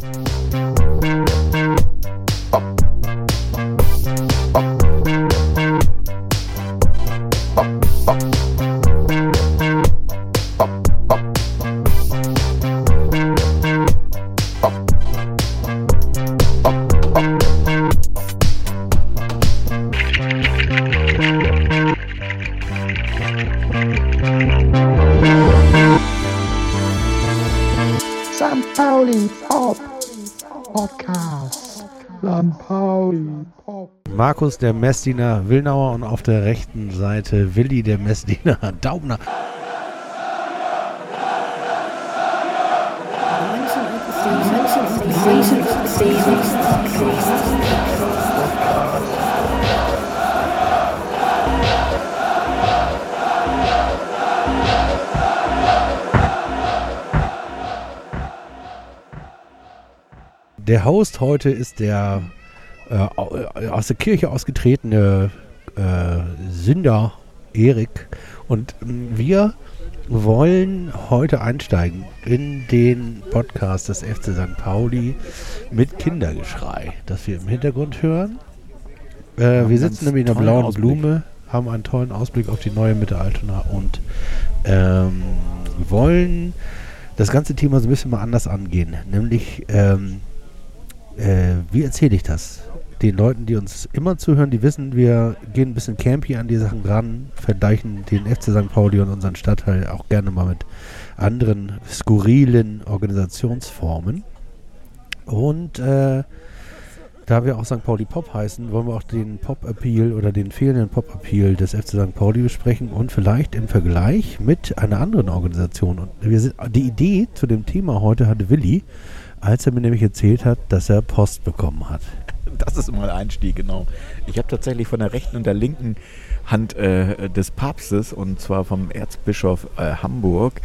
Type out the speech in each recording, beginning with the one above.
St. Markus der Messdiener Willnauer und auf der rechten Seite Willi der Messdiener Daubner. Der Host heute ist der äh, äh, aus der Kirche ausgetretene äh, Sünder Erik und ähm, wir wollen heute einsteigen in den Podcast des FC St. Pauli mit Kindergeschrei, das wir im Hintergrund hören. Äh, wir sitzen nämlich in der tollen blauen Ausblick. Blume, haben einen tollen Ausblick auf die neue Mitte Altona und ähm, wollen das ganze Thema so ein bisschen mal anders angehen. Nämlich, ähm, äh, wie erzähle ich das? Den Leuten, die uns immer zuhören, die wissen, wir gehen ein bisschen campy an die Sachen ran, vergleichen den FC St. Pauli und unseren Stadtteil auch gerne mal mit anderen skurrilen Organisationsformen. Und äh, da wir auch St. Pauli Pop heißen, wollen wir auch den Pop-Appeal oder den fehlenden Pop-Appeal des FC St. Pauli besprechen und vielleicht im Vergleich mit einer anderen Organisation. Und wir sind, die Idee zu dem Thema heute hatte Willi, als er mir nämlich erzählt hat, dass er Post bekommen hat. Das ist der Einstieg, genau. Ich habe tatsächlich von der rechten und der linken Hand äh, des Papstes, und zwar vom Erzbischof äh, Hamburg,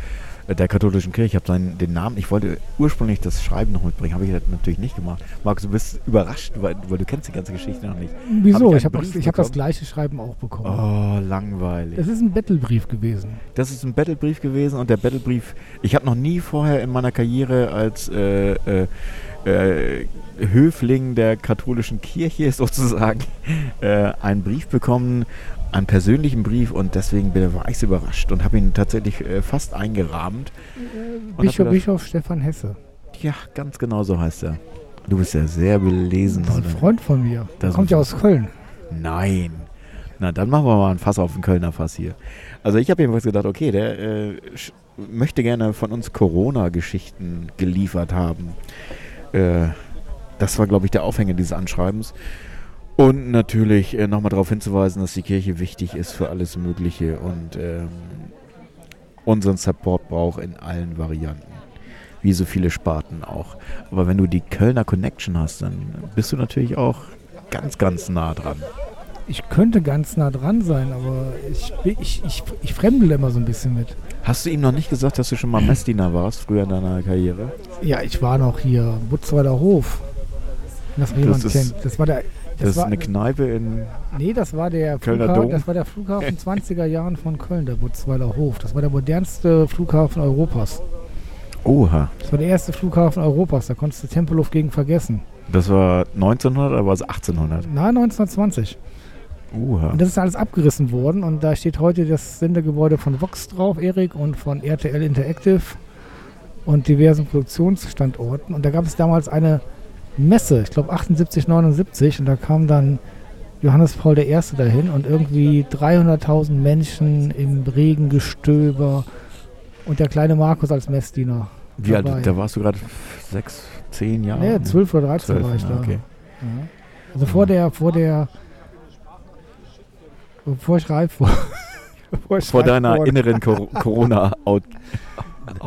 der katholischen Kirche, ich habe den Namen, ich wollte ursprünglich das Schreiben noch mitbringen, habe ich das natürlich nicht gemacht. Markus, du bist überrascht, weil, weil du kennst die ganze Geschichte noch nicht. Wieso? Hab ich habe einen das, ich hab das gleiche Schreiben auch bekommen. Oh, langweilig. Das ist ein Battlebrief gewesen. Das ist ein Battlebrief gewesen und der Battlebrief, ich habe noch nie vorher in meiner Karriere als äh, äh, äh, Höfling der katholischen Kirche sozusagen äh, einen Brief bekommen, einen persönlichen Brief und deswegen bin, war ich so überrascht und habe ihn tatsächlich äh, fast eingerahmt. Hab Bischof, Bischof Stefan Hesse. Ja, ganz genau so heißt er. Du bist ja sehr belesen, Das ist ein? Freund von mir. Der kommt ja aus Köln. Nein. Na, dann machen wir mal ein Fass auf den Kölner Fass hier. Also ich habe jedenfalls gedacht, okay, der äh, möchte gerne von uns Corona-Geschichten geliefert haben. Äh, das war, glaube ich, der Aufhänger dieses Anschreibens. Und natürlich äh, nochmal darauf hinzuweisen, dass die Kirche wichtig ist für alles Mögliche und ähm, unseren Support braucht in allen Varianten. Wie so viele Sparten auch. Aber wenn du die Kölner Connection hast, dann bist du natürlich auch ganz, ganz nah dran. Ich könnte ganz nah dran sein, aber ich, ich, ich, ich fremdel immer so ein bisschen mit. Hast du ihm noch nicht gesagt, dass du schon mal Messdiener warst, früher in deiner Karriere? Ja, ich war noch hier, Butzweiler Hof. Das, ist- kennt. Das war der. Das, Das, ist war, eine Kneipe in. nee, das war der Kölner Flughafen, Dom. das war der Flughafen 20er Jahren von Köln, der Butzweiler Hof. Das war der modernste Flughafen Europas. Oha. Das war der erste Flughafen Europas, da konntest du Tempelhof gegen vergessen. Das war 1900 oder war es 1800? Na, 1920. Oha. Und das ist alles abgerissen worden und da steht heute das Sendegebäude von Vox drauf, Erik, und von RTL Interactive und diversen Produktionsstandorten. Und da gab es damals eine Messe, ich glaube 78, 79, und da kam dann Johannes Paul I. dahin und irgendwie 300.000 Menschen im Regengestöber und der kleine Markus als Messdiener. Wie alt? Da warst du gerade sechs, zehn Jahre? Nee, 12 oder 13 Zwölf, war ich da. okay. Ja. Also vor der, vor der, bevor ich reif war. Vor deiner wurde. inneren Cor Corona-Out.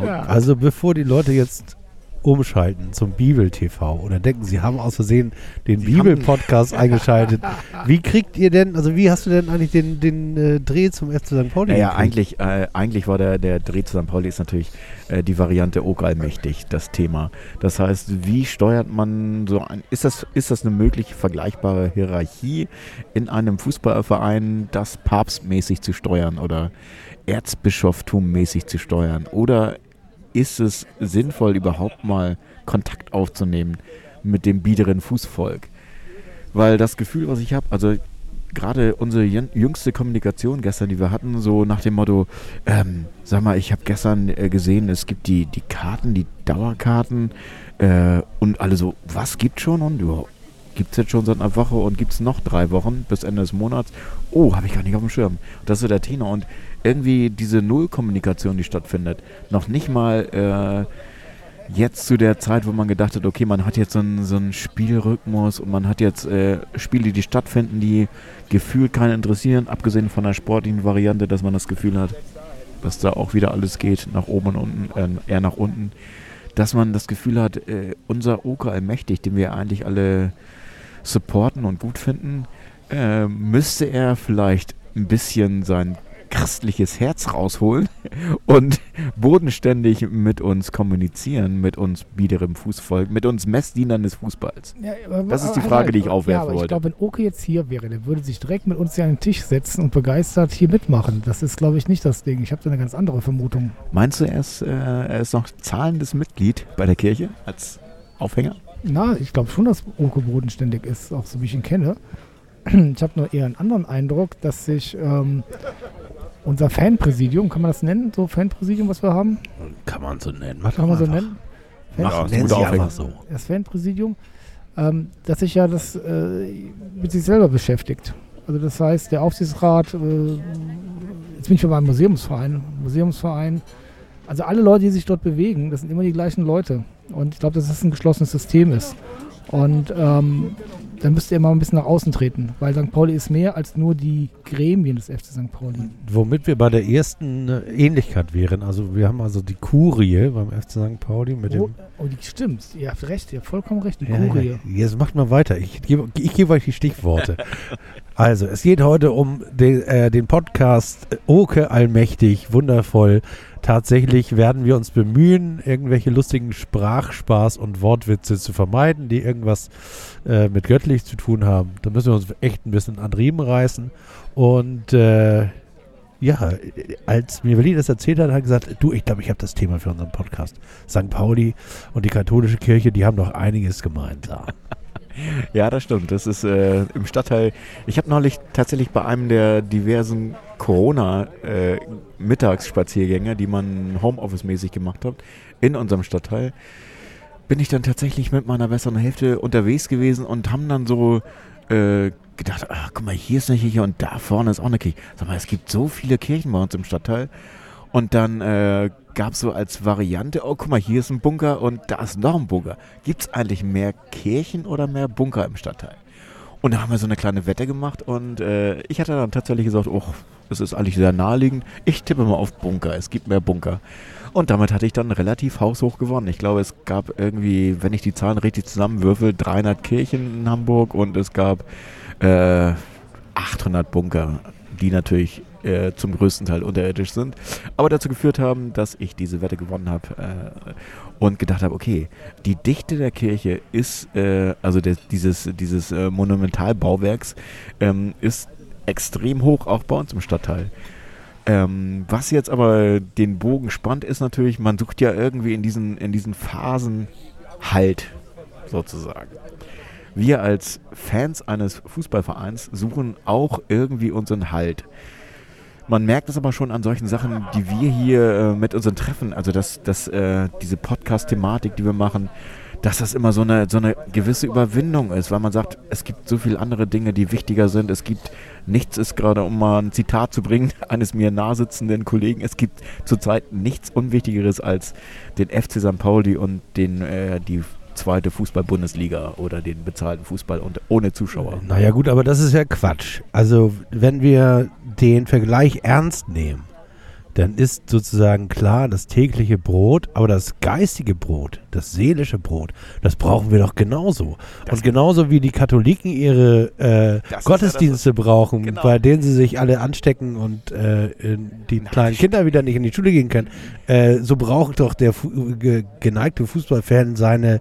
Ja. Also bevor die Leute jetzt umschalten zum Bibel-TV oder denken, sie haben aus Versehen den Bibel-Podcast eingeschaltet. Wie kriegt ihr denn, also wie hast du denn eigentlich den, den äh, Dreh zum FC St. Pauli Naja, eigentlich, äh, eigentlich war der, der Dreh zu St. Pauli ist natürlich äh, die Variante Ogallmächtig, das Thema. Das heißt, wie steuert man so ein, ist das, ist das eine mögliche vergleichbare Hierarchie in einem Fußballverein, das papstmäßig zu steuern oder Erzbischoftum-mäßig zu steuern? Oder ist es sinnvoll, überhaupt mal Kontakt aufzunehmen mit dem biederen Fußvolk. Weil das Gefühl, was ich habe, also gerade unsere jün- jüngste Kommunikation gestern, die wir hatten, so nach dem Motto, ähm, sag mal, ich habe gestern äh, gesehen, es gibt die, die Karten, die Dauerkarten äh, und alle so, was gibt schon und gibt es jetzt schon seit einer Woche und gibt es noch drei Wochen bis Ende des Monats? Oh, habe ich gar nicht auf dem Schirm. Das ist so der Tenor und irgendwie diese Nullkommunikation, die stattfindet, noch nicht mal äh, jetzt zu der Zeit, wo man gedacht hat, okay, man hat jetzt so einen, so einen Spielrhythmus und man hat jetzt äh, Spiele, die stattfinden, die gefühlt keinen interessieren, abgesehen von der sportlichen Variante, dass man das Gefühl hat, dass da auch wieder alles geht, nach oben und unten, äh, eher nach unten, dass man das Gefühl hat, äh, unser Oker allmächtig, den wir eigentlich alle supporten und gut finden, äh, müsste er vielleicht ein bisschen sein christliches Herz rausholen und bodenständig mit uns kommunizieren, mit uns biederem Fußvolk, mit uns Messdienern des Fußballs. Ja, aber- Das ist die Frage, die ich ja, aufwerfen aber wollte. Ich glaube, wenn Oke jetzt hier wäre, der würde sich direkt mit uns hier an den Tisch setzen und begeistert hier mitmachen. Das ist, glaube ich, nicht das Ding. Ich habe da eine ganz andere Vermutung. Meinst du, er ist, äh, er ist noch zahlendes Mitglied bei der Kirche als Aufhänger? Na, ich glaube schon, dass Oke bodenständig ist, auch so wie ich ihn kenne. Ich habe nur eher einen anderen Eindruck, dass sich ähm, unser Fanpräsidium, kann man das nennen, so Fanpräsidium, was wir haben? Kann man so nennen. Mach Kann man so einfach. nennen? Ja, Mach, guter Aufhänger. einfach so. das Fanpräsidium, ähm, dass sich ja das äh, mit sich selber beschäftigt. Also das heißt, der Aufsichtsrat, äh, jetzt bin ich schon beim Museumsverein, Museumsverein, also alle Leute, die sich dort bewegen, das sind immer die gleichen Leute. Und ich glaube, dass das ein geschlossenes System ist. Und ähm, dann müsst ihr mal ein bisschen nach außen treten, weil St. Pauli ist mehr als nur die Gremien des FC St. Pauli. Womit wir bei der ersten äh, Ähnlichkeit wären. Also wir haben also die Kurie beim FC St. Pauli mit Oh, dem. Oh, die stimmt. Ihr habt recht, ihr habt vollkommen recht, die Ja, Kurie. ja, jetzt macht mal weiter. Ich gebe, ich gebe euch die Stichworte. also, es geht heute um den, äh, den Podcast äh, Oke Allmächtig, wundervoll. Tatsächlich werden wir uns bemühen, irgendwelche lustigen Sprachspaß und Wortwitze zu vermeiden, die irgendwas äh, mit göttlich zu tun haben. Da müssen wir uns echt ein bisschen an Riemen reißen. Und äh, ja, als mir Berlin das erzählt hat, hat er gesagt, du, ich glaube, ich habe das Thema für unseren Podcast. St. Pauli und die katholische Kirche, die haben doch einiges gemeinsam. Ja, das stimmt. Das ist äh, im Stadtteil. Ich habe neulich tatsächlich bei einem der diversen Corona-Mittagsspaziergänge, die man Homeoffice-mäßig gemacht hat, in unserem Stadtteil, bin ich dann tatsächlich mit meiner besseren Hälfte unterwegs gewesen und haben dann so äh, gedacht, ach, guck mal, hier ist eine Kirche und da vorne ist auch eine Kirche. Sag mal, es gibt so viele Kirchen bei uns im Stadtteil. Und dann äh, gab es so als Variante, oh guck mal, hier ist ein Bunker und da ist noch ein Bunker. Gibt es eigentlich mehr Kirchen oder mehr Bunker im Stadtteil? Und da haben wir so eine kleine Wette gemacht und äh, ich hatte dann tatsächlich gesagt, oh, es ist eigentlich sehr naheliegend. Ich tippe mal auf Bunker, es gibt mehr Bunker. Und damit hatte ich dann relativ haushoch gewonnen. Ich glaube, es gab irgendwie, wenn ich die Zahlen richtig zusammenwürfel, 300 Kirchen in Hamburg und es gab äh, 800 Bunker, die natürlich äh, zum größten Teil unterirdisch sind, aber dazu geführt haben, dass ich diese Wette gewonnen habe äh, und gedacht habe, okay, die Dichte der Kirche ist, äh, also des, dieses, dieses äh, Monumentalbauwerks, ähm, ist extrem hoch, auch bei uns im Stadtteil. Ähm, was jetzt aber den Bogen spannt, ist natürlich, man sucht ja irgendwie in diesen, in diesen Phasen Halt, sozusagen. Wir als Fans eines Fußballvereins suchen auch irgendwie unseren Halt. Man merkt es aber schon an solchen Sachen, die wir hier äh, mit unseren Treffen, also dass, dass äh, diese Podcast-Thematik, die wir machen, dass das immer so eine, so eine gewisse Überwindung ist, weil man sagt, es gibt so viele andere Dinge, die wichtiger sind. Es gibt nichts ist gerade, um mal ein Zitat zu bringen, eines mir nahesitzenden Kollegen, es gibt zurzeit nichts Unwichtigeres als den FC St. Pauli und den, äh, die zweite Fußball-Bundesliga oder den bezahlten Fußball und ohne Zuschauer. Naja gut, aber das ist ja Quatsch. Also wenn wir den Vergleich ernst nehmen, dann ist sozusagen klar das tägliche Brot, aber das geistige Brot, das seelische Brot, das brauchen wir doch genauso. und genauso wie die Katholiken ihre äh, Das Gottesdienste brauchen, Genau. bei denen sie sich alle anstecken und äh, die kleinen Kinder wieder nicht in die Schule gehen können, äh, so braucht doch der Fu ge geneigte Fußballfan seine,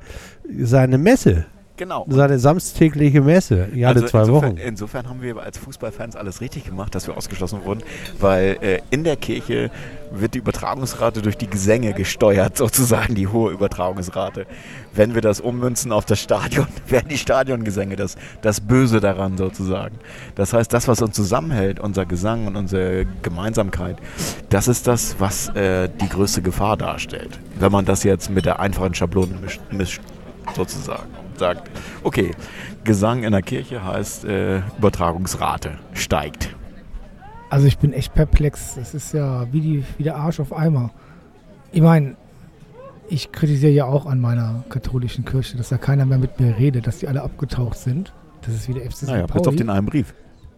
seine Messe, Genau. seine samstägliche Messe, ja, alle Also zwei insofern, Wochen. Insofern haben wir als Fußballfans alles richtig gemacht, dass wir ausgeschlossen wurden, weil äh, in der Kirche wird die Übertragungsrate durch die Gesänge gesteuert, sozusagen die hohe Übertragungsrate. Wenn wir das ummünzen auf das Stadion, werden die Stadiongesänge das, das Böse daran sozusagen. Das heißt, das, was uns zusammenhält, unser Gesang und unsere Gemeinsamkeit, das ist das, was äh, die größte Gefahr darstellt. Wenn man das jetzt mit der einfachen Schablone mischt, mischt sozusagen. Sagt, okay, Gesang in der Kirche heißt äh, Übertragungsrate steigt. Also ich bin echt perplex. Das ist ja wie, die, wie der Arsch auf Eimer. Ich meine, ich kritisiere ja auch an meiner katholischen Kirche, dass da keiner mehr mit mir redet, dass die alle abgetaucht sind. Das ist wie der FC St. Naja, bis auf Pauli. den einen Brief.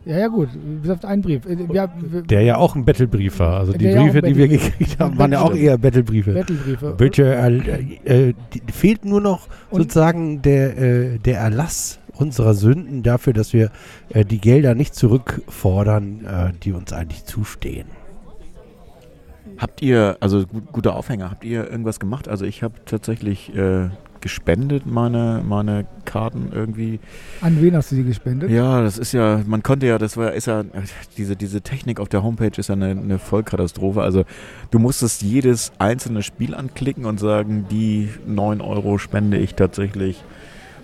Ja, ja gut, bis auf einen Brief. Äh, Wir, wir, Der ja auch ein Battlebrief war. Also die Briefe, die wir gekriegt haben, waren ja auch eher Battlebriefe. Battlebriefe. Bitte, äh, äh, die, fehlt nur noch Und- sozusagen der, äh, der Erlass unserer Sünden dafür, dass wir äh, die Gelder nicht zurückfordern, äh, die uns eigentlich zustehen. Habt ihr, also gu- guter Aufhänger, habt ihr irgendwas gemacht? Also ich habe tatsächlich äh, gespendet, meine, meine Karten irgendwie. An wen hast du sie gespendet? Ja, das ist ja, man konnte ja, das war, ist ja, diese, diese Technik auf der Homepage ist ja eine, eine Vollkatastrophe. Also du musstest jedes einzelne Spiel anklicken und sagen, die 9 Euro spende ich tatsächlich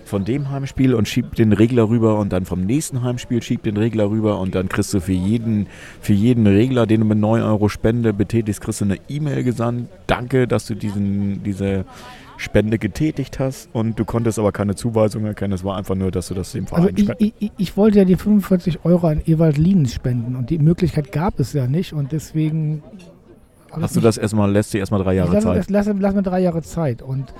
von dem Heimspiel und schieb den Regler rüber und dann vom nächsten Heimspiel schieb den Regler rüber und dann kriegst du für jeden, für jeden Regler, den du mit 9 Euro Spende betätigst, kriegst du eine E-Mail gesandt. Danke, dass du diesen, diese Spende getätigt hast und du konntest aber keine Zuweisung erkennen. Es war einfach nur, dass du das dem Also Verein ich, spendest. ich, ich- ich wollte ja die 45 Euro an Ewald Lienen spenden und die Möglichkeit gab es ja nicht und deswegen... Hast du das erstmal, lässt dir erstmal drei Jahre lass, Zeit? Lass, lass, lass mir drei Jahre Zeit und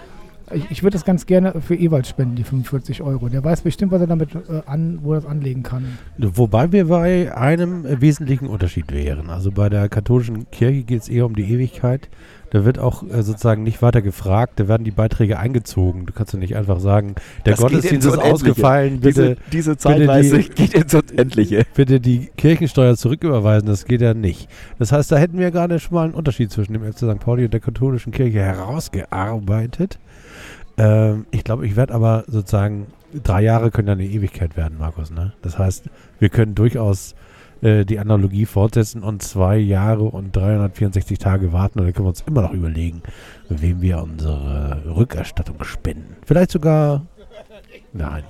ich, ich würde das ganz gerne für Ewald spenden, die 45 Euro. Der weiß bestimmt, was er damit äh, an, wo er das anlegen kann. Wobei wir bei einem wesentlichen Unterschied wären. Also bei der katholischen Kirche geht es eher um die Ewigkeit. Da wird auch äh, sozusagen nicht weiter gefragt, da werden die Beiträge eingezogen. Du kannst ja nicht einfach sagen, der Das Gottesdienst ist ausgefallen, bitte, diese, diese Zeitleiste die- geht ins Unendliche. bitte die Kirchensteuer zurücküberweisen. Das geht ja nicht. Das heißt, da hätten wir gerade schon mal einen Unterschied zwischen dem FC St. Pauli und der katholischen Kirche herausgearbeitet. Ähm, ich glaube, ich werde aber sozusagen, drei Jahre können ja eine Ewigkeit werden, Markus. Ne? Das heißt, wir können durchaus äh, die Analogie fortsetzen und zwei Jahre und 364 Tage warten und dann können wir uns immer noch überlegen, wem wir unsere Rückerstattung spenden. Vielleicht sogar, nein,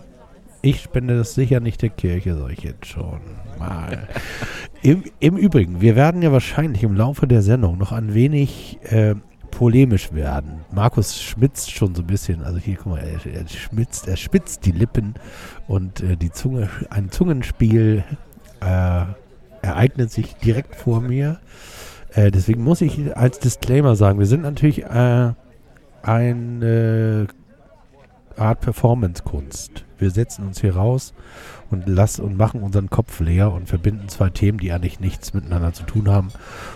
ich spende das sicher nicht der Kirche, sag ich jetzt schon mal. Im, Im Übrigen, wir werden ja wahrscheinlich im Laufe der Sendung noch ein wenig äh, polemisch werden. Markus schmitzt schon so ein bisschen, also hier, guck mal, er, er schmitzt, er spitzt die Lippen und äh, die Zunge, ein Zungenspiel äh, ereignet sich direkt vor mir. Äh, deswegen muss ich als Disclaimer sagen, wir sind natürlich äh, eine Art Performance-Kunst. Wir setzen uns hier raus und lassen und machen unseren Kopf leer und verbinden zwei Themen, die eigentlich nichts miteinander zu tun haben.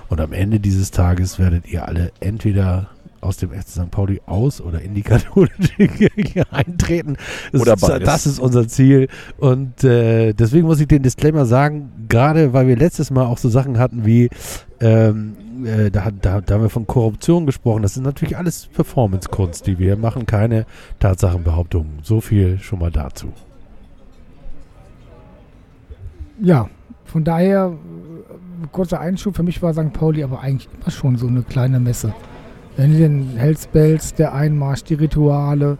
Und am Ende dieses Tages werdet ihr alle entweder aus dem FC St. Pauli aus oder in die katholische Kirche eintreten. Das Oder ist, beides. Das ist unser Ziel. Und äh, deswegen muss ich den Disclaimer sagen, gerade weil wir letztes Mal auch so Sachen hatten wie, ähm, äh, da, da, da haben wir von Korruption gesprochen. Das ist natürlich alles Performance-Kunst, die wir machen, keine Tatsachenbehauptungen. So viel schon mal dazu. Ja, von daher, äh, kurzer Einschub, für mich war St. Pauli aber eigentlich immer schon so eine kleine Messe. Wenn den Hells Bells, der Einmarsch, die Rituale,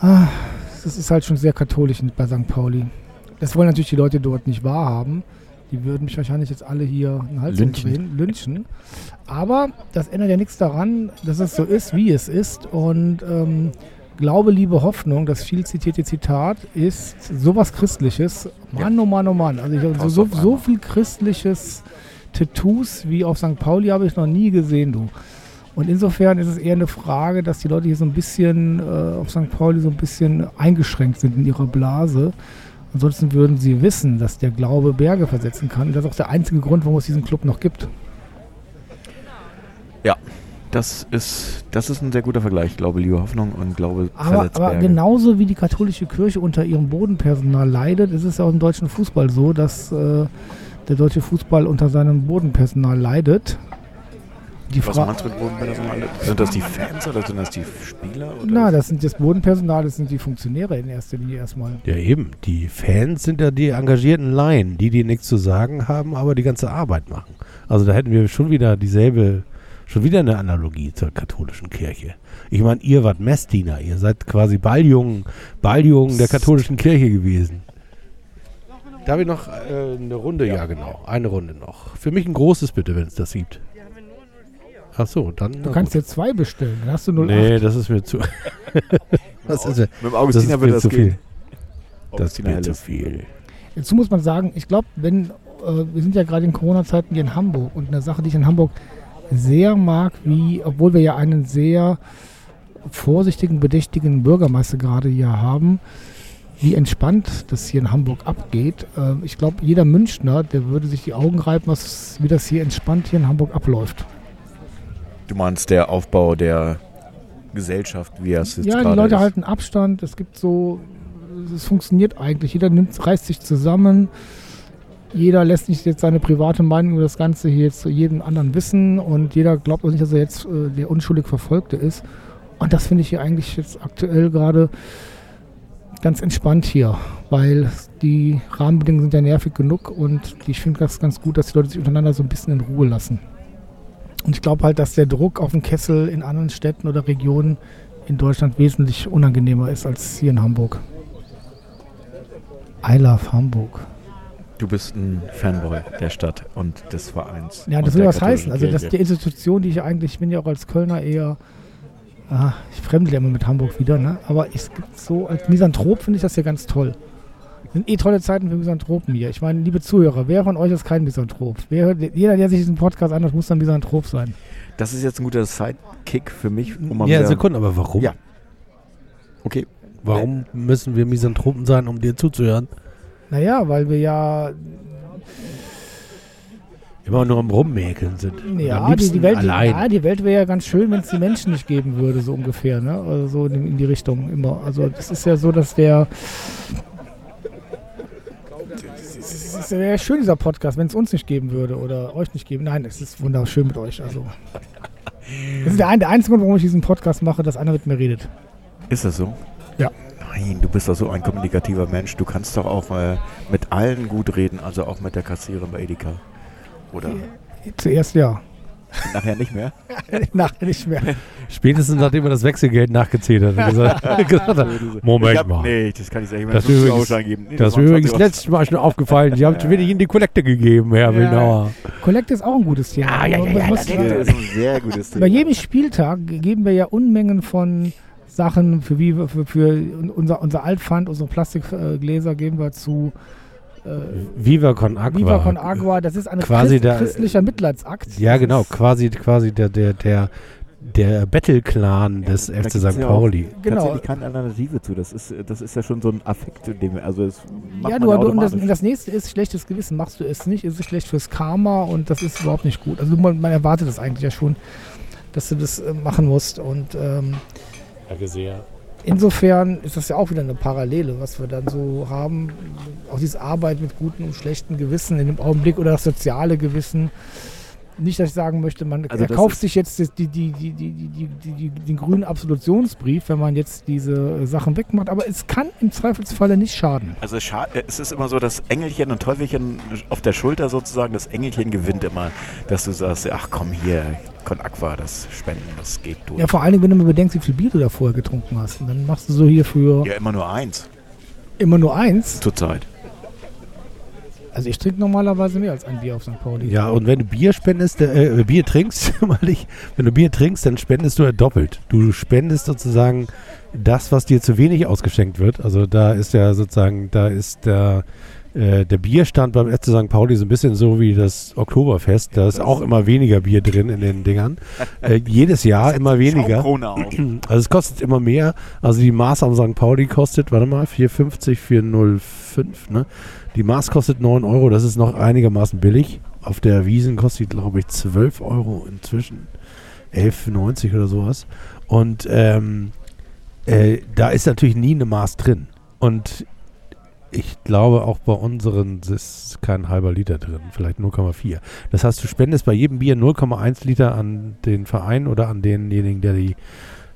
ah, das ist halt schon sehr katholisch bei St. Pauli. Das wollen natürlich die Leute dort nicht wahrhaben. Die würden mich wahrscheinlich jetzt alle hier einen Hals Lynchen. umdrehen, lynchen. Aber das ändert ja nichts daran, dass es so ist, wie es ist. Und ähm, Glaube, Liebe, Hoffnung, das viel zitierte Zitat, ist sowas Christliches. Mann, oh Mann, oh Mann. Also ich, so, so, so viel christliches Tattoos wie auf St. Pauli habe ich noch nie gesehen, du. Und insofern ist es eher eine Frage, dass die Leute hier so ein bisschen äh, auf St. Pauli so ein bisschen eingeschränkt sind in ihrer Blase. Ansonsten würden sie wissen, dass der Glaube Berge versetzen kann. Und das ist auch der einzige Grund, warum es diesen Club noch gibt. Das ist, das ist ein sehr guter Vergleich. Glaube, Liebe, Hoffnung und Glaube, Aber, aber genauso wie die katholische Kirche unter ihrem Bodenpersonal leidet, ist es ja auch im deutschen Fußball so, dass äh, der deutsche Fußball unter seinem Bodenpersonal leidet. Die Was Fra meinst du mit Bodenpersonal? Sind das die Fans oder sind das die Spieler? Oder? Na, das sind das Bodenpersonal, das sind die Funktionäre in erster Linie erstmal. Ja, eben. Die Fans sind ja die engagierten Laien, die, die nichts zu sagen haben, aber die ganze Arbeit machen. Also da hätten wir schon wieder dieselbe, schon wieder eine Analogie zur katholischen Kirche. Ich meine, ihr wart Messdiener, ihr seid quasi Balljungen, Balljungen der katholischen Kirche gewesen. Darf ich noch äh, eine Runde? Ja. genau. Eine Runde noch. Für mich ein großes bitte, wenn es das gibt. Ach so, dann. Du kannst dir zwei bestellen, dann hast du 08. Nee, das ist mir zu. das ist, mir- Mit dem das Augustiner ist wird mir das zu gehen. viel. Das ist mir zu viel. Dazu muss man sagen, ich glaube, wenn, äh, wir sind ja gerade in Corona-Zeiten hier in Hamburg und eine Sache, die ich in Hamburg sehr mag, wie, obwohl wir ja einen sehr vorsichtigen, bedächtigen Bürgermeister gerade hier haben, wie entspannt das hier in Hamburg abgeht. Äh, ich glaube, jeder Münchner, der würde sich die Augen reiben, was, wie das hier entspannt hier in Hamburg abläuft. Du meinst der Aufbau der Gesellschaft, wie es jetzt Ja, die Leute ist. halten Abstand. Es gibt so, es funktioniert eigentlich. Jeder nimmt, reißt sich zusammen. Jeder lässt nicht jetzt seine private Meinung über das Ganze hier jetzt zu jedem anderen wissen und jeder glaubt auch nicht, dass er jetzt äh, der unschuldig Verfolgte ist. Und das finde ich hier eigentlich jetzt aktuell gerade ganz entspannt hier, weil die Rahmenbedingungen sind ja nervig genug und ich finde das ganz gut, dass die Leute sich untereinander so ein bisschen in Ruhe lassen. Und ich glaube halt, dass der Druck auf den Kessel in anderen Städten oder Regionen in Deutschland wesentlich unangenehmer ist als hier in Hamburg. I love Hamburg. Du bist ein Fanboy der Stadt und des Vereins. Ja, das will was heißen. Also das ist die. Institution, die ich eigentlich, ich bin ja auch als Kölner eher, ah, ich fremdle ja immer mit Hamburg wieder, ne? aber gibt so, als Misanthrop finde ich das ja ganz toll. Sind eh tolle Zeiten für Misanthropen hier. Ich meine, liebe Zuhörer, wer von euch ist kein Misanthrop? Wer, jeder, der sich diesen Podcast anhört, muss ein Misanthrop sein. Das ist jetzt ein guter Sidekick für mich, um mal Ja, Sekunde, aber warum? Ja. Okay. Warum müssen wir Misanthropen sein, um dir zuzuhören? Naja, weil wir ja Immer nur am Rummäkeln sind. Ja, die, liebsten die Welt, allein. ja, die Welt wäre ja ganz schön, wenn es die Menschen nicht geben würde, so ungefähr, ne? Also so in, in die Richtung immer. Also das ist ja so, dass der es ist ja schön, dieser Podcast, wenn es uns nicht geben würde oder euch nicht geben. Nein, es ist wunderschön mit euch. Also. Das ist der, ein, der einzige Grund, warum ich diesen Podcast mache, dass einer mit mir redet. Ist das so? Ja. Nein, du bist doch so ein kommunikativer Mensch. Du kannst doch auch äh, mit allen gut reden, also auch mit der Kassiererin bei Edeka. Oder Zuerst ja, nachher nicht mehr? nachher nicht mehr. Spätestens nachdem er das Wechselgeld nachgezählt hat. und Gesagt, gesagt hat Moment hab, mal. Nee, das kann ich sagen. Das das übrigens-. Nee, das ist mir übrigens 20 Euro. letztes Mal schon aufgefallen. Sie haben zu wenig in die Kollekte gegeben, Herr Ja, Wilnauer. Kollekte ist auch ein gutes Thema. Ja, ja, ja, ja, ist ein sehr gutes Thema. Bei jedem Spieltag geben wir ja Unmengen von Sachen für, wie, wir- für, für unser, unser Altpfand, unsere Plastikgläser geben wir zu Viva con Aqua. Viva con Agua. Das ist ein Quasi Christ, der- christlicher Mitleidsakt. Ja, genau. Quasi, quasi der, der, der, der Battle-Clan des Da FC St. ja Pauli. Genau. Tatsächlich keine Alternative zu. Das ist, das ist ja schon so ein Affekt, in dem, also es macht Ja, man du, ja du, und das, das nächste ist schlechtes Gewissen. Machst du es nicht, ist es schlecht fürs Karma und das ist überhaupt nicht gut. Also man, man erwartet das eigentlich ja schon, dass du das äh, machen musst. Und ähm, Danke sehr. Insofern ist das ja auch wieder eine Parallele, was wir dann so haben. Auch diese Arbeit mit gutem und schlechtem Gewissen in dem Augenblick oder das soziale Gewissen. Nicht, dass ich sagen möchte, man also kauft sich jetzt die, die, die, den grünen Absolutionsbrief, wenn man jetzt diese äh, Sachen wegmacht, aber es kann im Zweifelsfalle nicht schaden. Also es ist immer so, dass Engelchen und Teufelchen auf der Schulter sozusagen, das Engelchen gewinnt immer, dass du sagst, ach komm hier, Con Aqua, das Spenden, das geht durch. Ja, vor allen Dingen, wenn du mal bedenkst, wie viel Bier du da vorher getrunken hast. Und dann machst du so hier für... Ja, immer nur eins. Immer nur eins? Zurzeit. Also ich trinke normalerweise mehr als ein Bier auf St. Pauli. Ja, und wenn du Bier spendest, äh, äh, Bier trinkst, ich, wenn du Bier trinkst, dann spendest du ja doppelt. Du spendest sozusagen das, was dir zu wenig ausgeschenkt wird. Also da ist ja sozusagen, da ist der, äh, der Bierstand beim FC St. Pauli so ein bisschen so wie das Oktoberfest. Da ist auch immer weniger Bier drin in den Dingern. Äh, jedes Jahr immer weniger. Also es kostet immer mehr. Also die Maß am St. Pauli kostet, warte mal, 4,50, 4,05, ne? Die Maß kostet 9 Euro, das ist noch einigermaßen billig. Auf der Wiesen kostet, glaube ich, 12 Euro inzwischen. 11,90 oder sowas. Und ähm, äh, da ist natürlich nie eine Maß drin. Und ich glaube auch bei unseren ist kein halber Liter drin, vielleicht 0,4. Das heißt, du spendest bei jedem Bier 0,1 Liter an den Verein oder an denjenigen, der die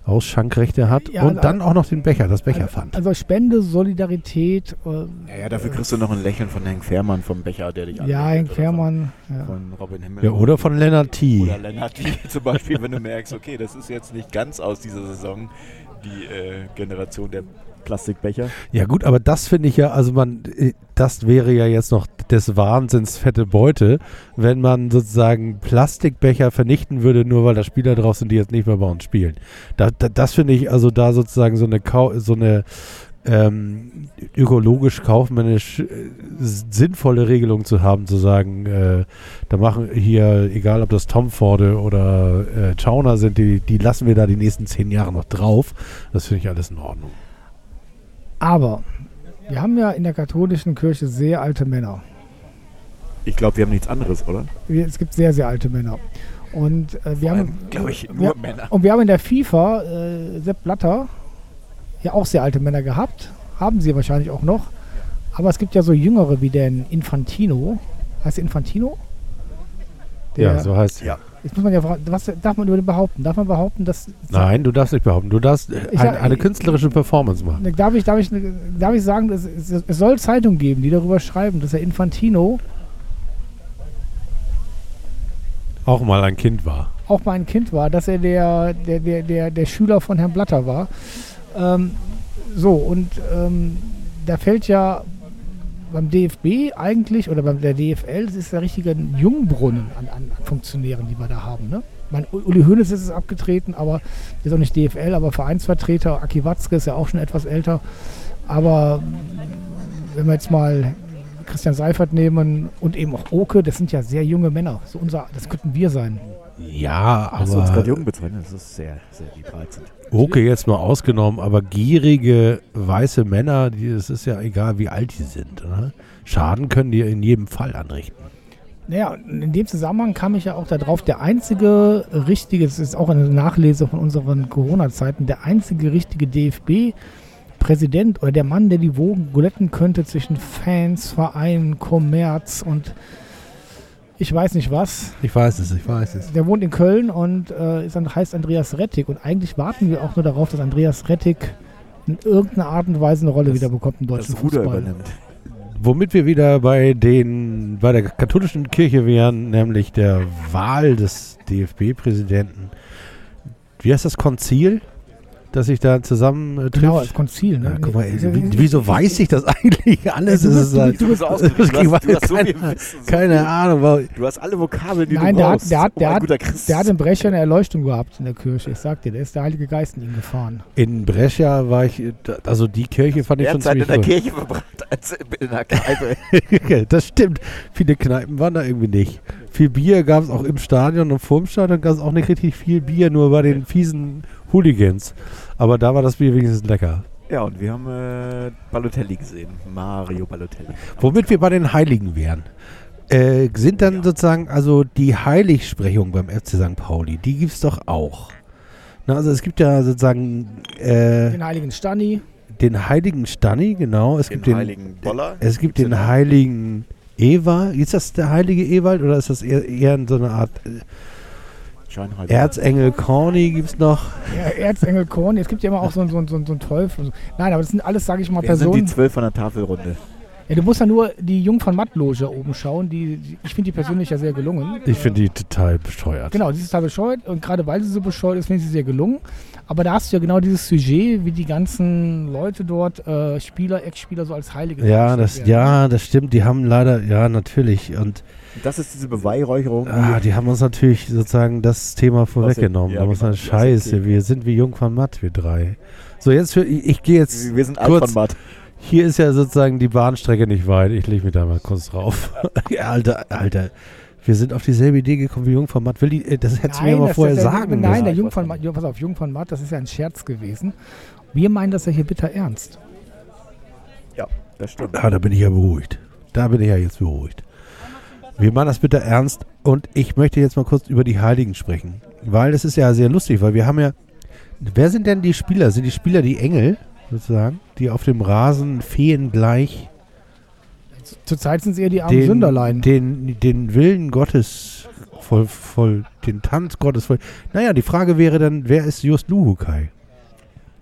Ausschankrechte hat Ja, und also- dann auch noch den Becher, das Becherpfand. Also Spende, Solidarität. Äh, Ja, ja, dafür kriegst du noch ein Lächeln von Henk Fährmann vom Becher, der dich ja, anlächelt Henk Fährmann. So. Ja. Von Robin Himmel. Ja, oder von Lennart T. Oder Lennart T. zum Beispiel, wenn du merkst, okay, das ist jetzt nicht ganz aus dieser Saison die äh, Generation der Plastikbecher. Ja gut, aber das finde ich ja, also man, äh, das wäre ja jetzt noch des Wahnsinns fette Beute, wenn man sozusagen Plastikbecher vernichten würde, nur weil da Spieler drauf sind, die jetzt nicht mehr bei uns spielen. Da, da, das finde ich also da sozusagen so eine so eine ähm, ökologisch, kaufmännisch äh, sinnvolle Regelung zu haben, zu sagen, äh, da machen hier, egal ob das Tom Forde oder äh, Chauner sind, die, die lassen wir da die nächsten zehn Jahre noch drauf. Das finde ich alles in Ordnung. Aber wir haben ja in der katholischen Kirche sehr alte Männer. Ich glaube, wir haben nichts anderes, oder? Es gibt sehr, sehr alte Männer. Und äh, wir haben, glaube ich, nur wir, Männer. Und wir haben in der FIFA äh, Sepp Blatter ja auch sehr alte Männer gehabt. Haben sie wahrscheinlich auch noch. Aber es gibt ja so jüngere wie den Infantino. Heißt der Infantino? ja, so heißt Ja. Jetzt muss man ja fragen, was darf man über behaupten? Darf man behaupten, dass. Nein, du darfst nicht behaupten. Du darfst ein, sag- eine künstlerische Performance machen. Darf ich, darf ich, darf ich sagen, es, es soll Zeitungen geben, die darüber schreiben, dass der Infantino Auch mal ein Kind war. auch mal ein Kind war, dass er der, der, der, der, der Schüler von Herrn Blatter war. Ähm, so, und ähm, da fällt ja beim DFB eigentlich oder beim der DFL, das ist der richtige Jungbrunnen an, an Funktionären, die wir da haben. Ne? Mein, Uli Hoeneß ist es abgetreten, aber ist auch nicht DFL, aber Vereinsvertreter. Aki Watzke ist ja auch schon etwas älter. Aber wenn wir jetzt mal Christian Seifert nehmen und eben auch Oke, das sind ja sehr junge Männer. So unser, das könnten wir sein. Ja, Hast du uns gerade aber jung bezeichnet? Das ist sehr, sehr liebreizend. okay, jetzt mal ausgenommen, aber gierige weiße Männer, die, es ist ja egal, wie alt die sind. Ne? Schaden können die in jedem Fall anrichten. Naja, in dem Zusammenhang kam ich ja auch darauf, der einzige richtige, das ist auch eine Nachlese von unseren Corona-Zeiten, der einzige richtige DFB-Präsident oder der Mann, der die Wogen glätten könnte zwischen Fans, Vereinen, Kommerz und ich weiß nicht was. Ich weiß es, ich weiß es. Der wohnt in Köln und äh, ist, heißt Andreas Rettig. Und eigentlich warten wir auch nur darauf, dass Andreas Rettig in irgendeiner Art und Weise eine Rolle Das- wieder bekommt im deutschen Das Ruder Fußball. übernimmt. Womit wir wieder bei den bei der katholischen Kirche wären, nämlich der Wahl des DFB-Präsidenten. Wie heißt das Konzil, das sich da zusammen äh, trifft? Genau, als Konzil. Ne? Ja, guck mal, ey, wie, wieso weiß ich das eigentlich alles? Ja, du Es bist- ist halt, du bist ausgebildet. Du hast- du hast so viel keine, Wissen, so keine viel. Ahnung. weil- Du hast alle Vokabeln, die Nein, du der hat, brauchst. der, hat, der, ein hat, guter Christ der hat in Brescia eine Erleuchtung gehabt in der Kirche. Ich sag dir, der ist der Heilige Geist in ihn gefahren. In Brescia war ich, also die Kirche fand ich Mehr schon Zeit in ziemlich der cool. Kirche verbracht als in der Kneipe. das stimmt. Viele Kneipen waren da irgendwie nicht. Viel Bier gab es auch im Stadion und vorm Stadion gab es auch nicht richtig viel Bier, nur bei den fiesen Hooligans. Aber da war das Bier wenigstens lecker. ja, und wir haben äh, Balotelli gesehen. Mario Balotelli. Womit wir bei den Heiligen wären. Äh, sind dann Ja. sozusagen, also die Heiligsprechung beim FC St. Pauli, die gibt es doch auch. Na, also es gibt ja sozusagen äh, Den Heiligen Stani. den heiligen Stanni, genau. Es Den gibt den, heiligen Boller. es gibt Gibt's den heiligen Ewald. Ist das der heilige Ewald oder ist das eher, eher in so eine Art äh. Erzengel Corny gibt es noch? Ja, Erzengel Korn. Es gibt ja immer auch so, einen- so, so, einen Teufel. Nein, aber das sind alles, sage ich mal, Wer sind die Personen. zwölf von der Tafelrunde? Ja, du musst ja nur die Jung von Matt-Loge oben schauen. Die, die, ich finde die persönlich ja sehr gelungen. Ich finde die total bescheuert. Genau, die ist total bescheuert und gerade weil sie so bescheuert ist, finde ich sie sehr gelungen. Aber da hast du ja genau dieses Sujet, wie die ganzen Leute dort, äh, Spieler, Ex-Spieler so als Heilige Ja, das, werden. ja, das stimmt. Die haben leider, ja, natürlich. Und Das ist diese Beweihräucherung. ah, die haben uns natürlich sozusagen das Thema vorweggenommen. ja, da muss genau, man, scheiße, wir sind wie Jung von Matt, wir drei. So, jetzt für, ich, ich gehe jetzt, wir sind kurz- alt von Matt. hier ist ja sozusagen die Bahnstrecke nicht weit. Ich lege mich da mal kurz drauf. ja, Alter, Alter. Wir sind auf dieselbe Idee gekommen wie Jung von Matt. Will die, äh, das hättest du mir mal vorher sagen Nein, müssen. der Ich Jung von. Matt, pass auf, Jung von Matt, das ist ja ein Scherz gewesen. Wir meinen das ja hier bitter ernst. Ja, das stimmt. Ah, da bin ich ja beruhigt. Da bin ich ja jetzt beruhigt. Wir machen das bitte ernst und ich möchte jetzt mal kurz über die Heiligen sprechen. Weil das ist ja sehr lustig, weil wir haben ja. Wer sind denn die Spieler? Sind die Spieler die Engel, sozusagen, die auf dem Rasen feengleich Zurzeit sind es eher die armen den, Sünderlein. den, den Willen Gottes voll, voll, den Tanz Gottes voll. Naja, die Frage wäre dann, wer ist Just Luhukai?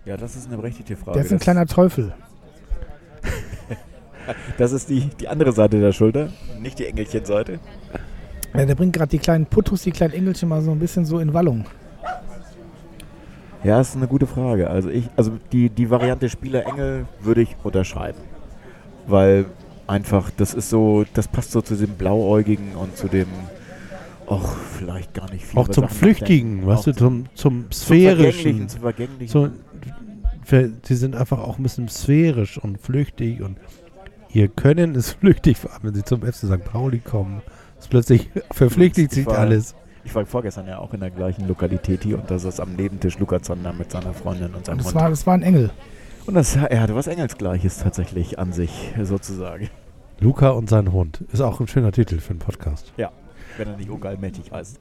Ja, das ist eine berechtigte Frage. Der ist ein das, kleiner Teufel. Das ist die, die andere Seite der Schulter, nicht die Engelchenseite. Ja, der bringt gerade die kleinen Puttus, die kleinen Engelchen mal so ein bisschen so in Wallung. Ja, ist eine gute Frage. Also ich, also die, die Variante Spieler-Engel würde ich unterschreiben. Weil einfach, das ist so, das passt so zu dem Blauäugigen und zu dem, auch vielleicht gar nicht viel. Auch zum Flüchtigen, weißt du, Auch zum, zum zum Sphärischen. Vergänglichen, zum Vergänglichen. So, sie sind einfach auch ein bisschen sphärisch und flüchtig und ihr Können ist flüchtig, vor allem wenn sie zum FC St. Pauli kommen. Ist plötzlich verpflichtet Ich sich alles. Ich war vorgestern ja auch in der gleichen Lokalität hier und da saß am Nebentisch Luca Zander mit seiner Freundin und seinem Und das Hund. war, das war ein Engel. und das, er hatte was Engelsgleiches tatsächlich an sich, sozusagen. Luca und sein Hund. Ist auch ein schöner Titel für einen Podcast. Wenn er nicht ungeallmächtig heißt.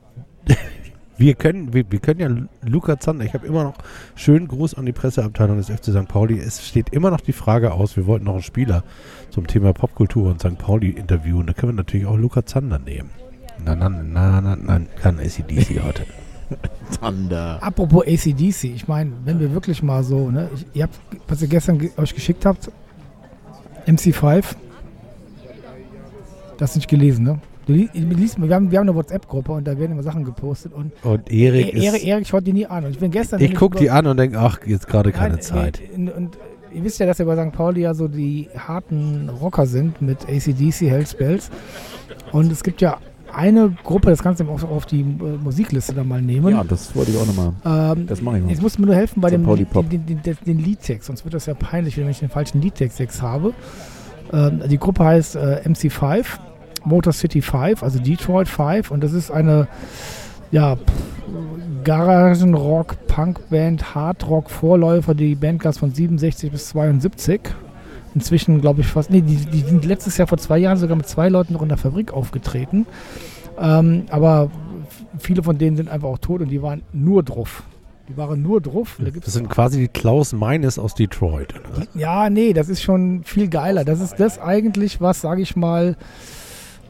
Wir können, wir, wir können ja Lu- Luca Zander, ich habe immer noch schönen Gruß an die Presseabteilung des FC St. Pauli. Es steht immer noch die Frage aus, wir wollten noch einen Spieler zum Thema Popkultur und St. Pauli interviewen. Da können wir natürlich auch Luca Zander nehmen. Nein, nein, nein, nein, nein, kein ACDC heute. Zander. Apropos ACDC, ich meine, wenn wir wirklich mal so, ne, ich, ihr habt, was ihr gestern ge euch geschickt habt, MC5, das nicht gelesen, ne? Du li du liest, wir, haben, wir haben eine WhatsApp-Gruppe und da werden immer Sachen gepostet und Und Erik E- Erik, ist, Erik schaut die nie an. Und ich bin gestern. ich gucke die an und denke, ach, jetzt gerade keine Nein, Zeit. nee, Und ihr wisst ja, dass wir bei St. Pauli ja so die harten Rocker sind mit ACDC, Hellspells. Und es gibt ja eine Gruppe, das kannst du auch auf die äh, Musikliste dann mal nehmen. Ja, das wollte ich auch nochmal. ähm, Das mache ich Jetzt mal. musst du mir nur helfen bei dem Pauli Lied- Pop. den, den, den, den Liedtext, sonst wird das ja peinlich, wenn ich den falschen Liedtext habe. Ähm, die Gruppe heißt äh, MC5, Motor City 5, also Detroit 5 und das ist eine ja, pff, Garagenrock, Punkband, Hardrock, Vorläufer, die Band gab es von 67 bis 72. Inzwischen glaube ich fast, nee, die, die sind letztes Jahr vor zwei Jahren sogar mit zwei Leuten noch in der Fabrik aufgetreten. Ähm, aber viele von denen sind einfach auch tot und die waren nur drauf. Die waren nur drauf. Da Das sind quasi die Klaus Meines aus Detroit. oder? ja, nee, das ist schon viel geiler. Das ist das eigentlich, was, sage ich mal,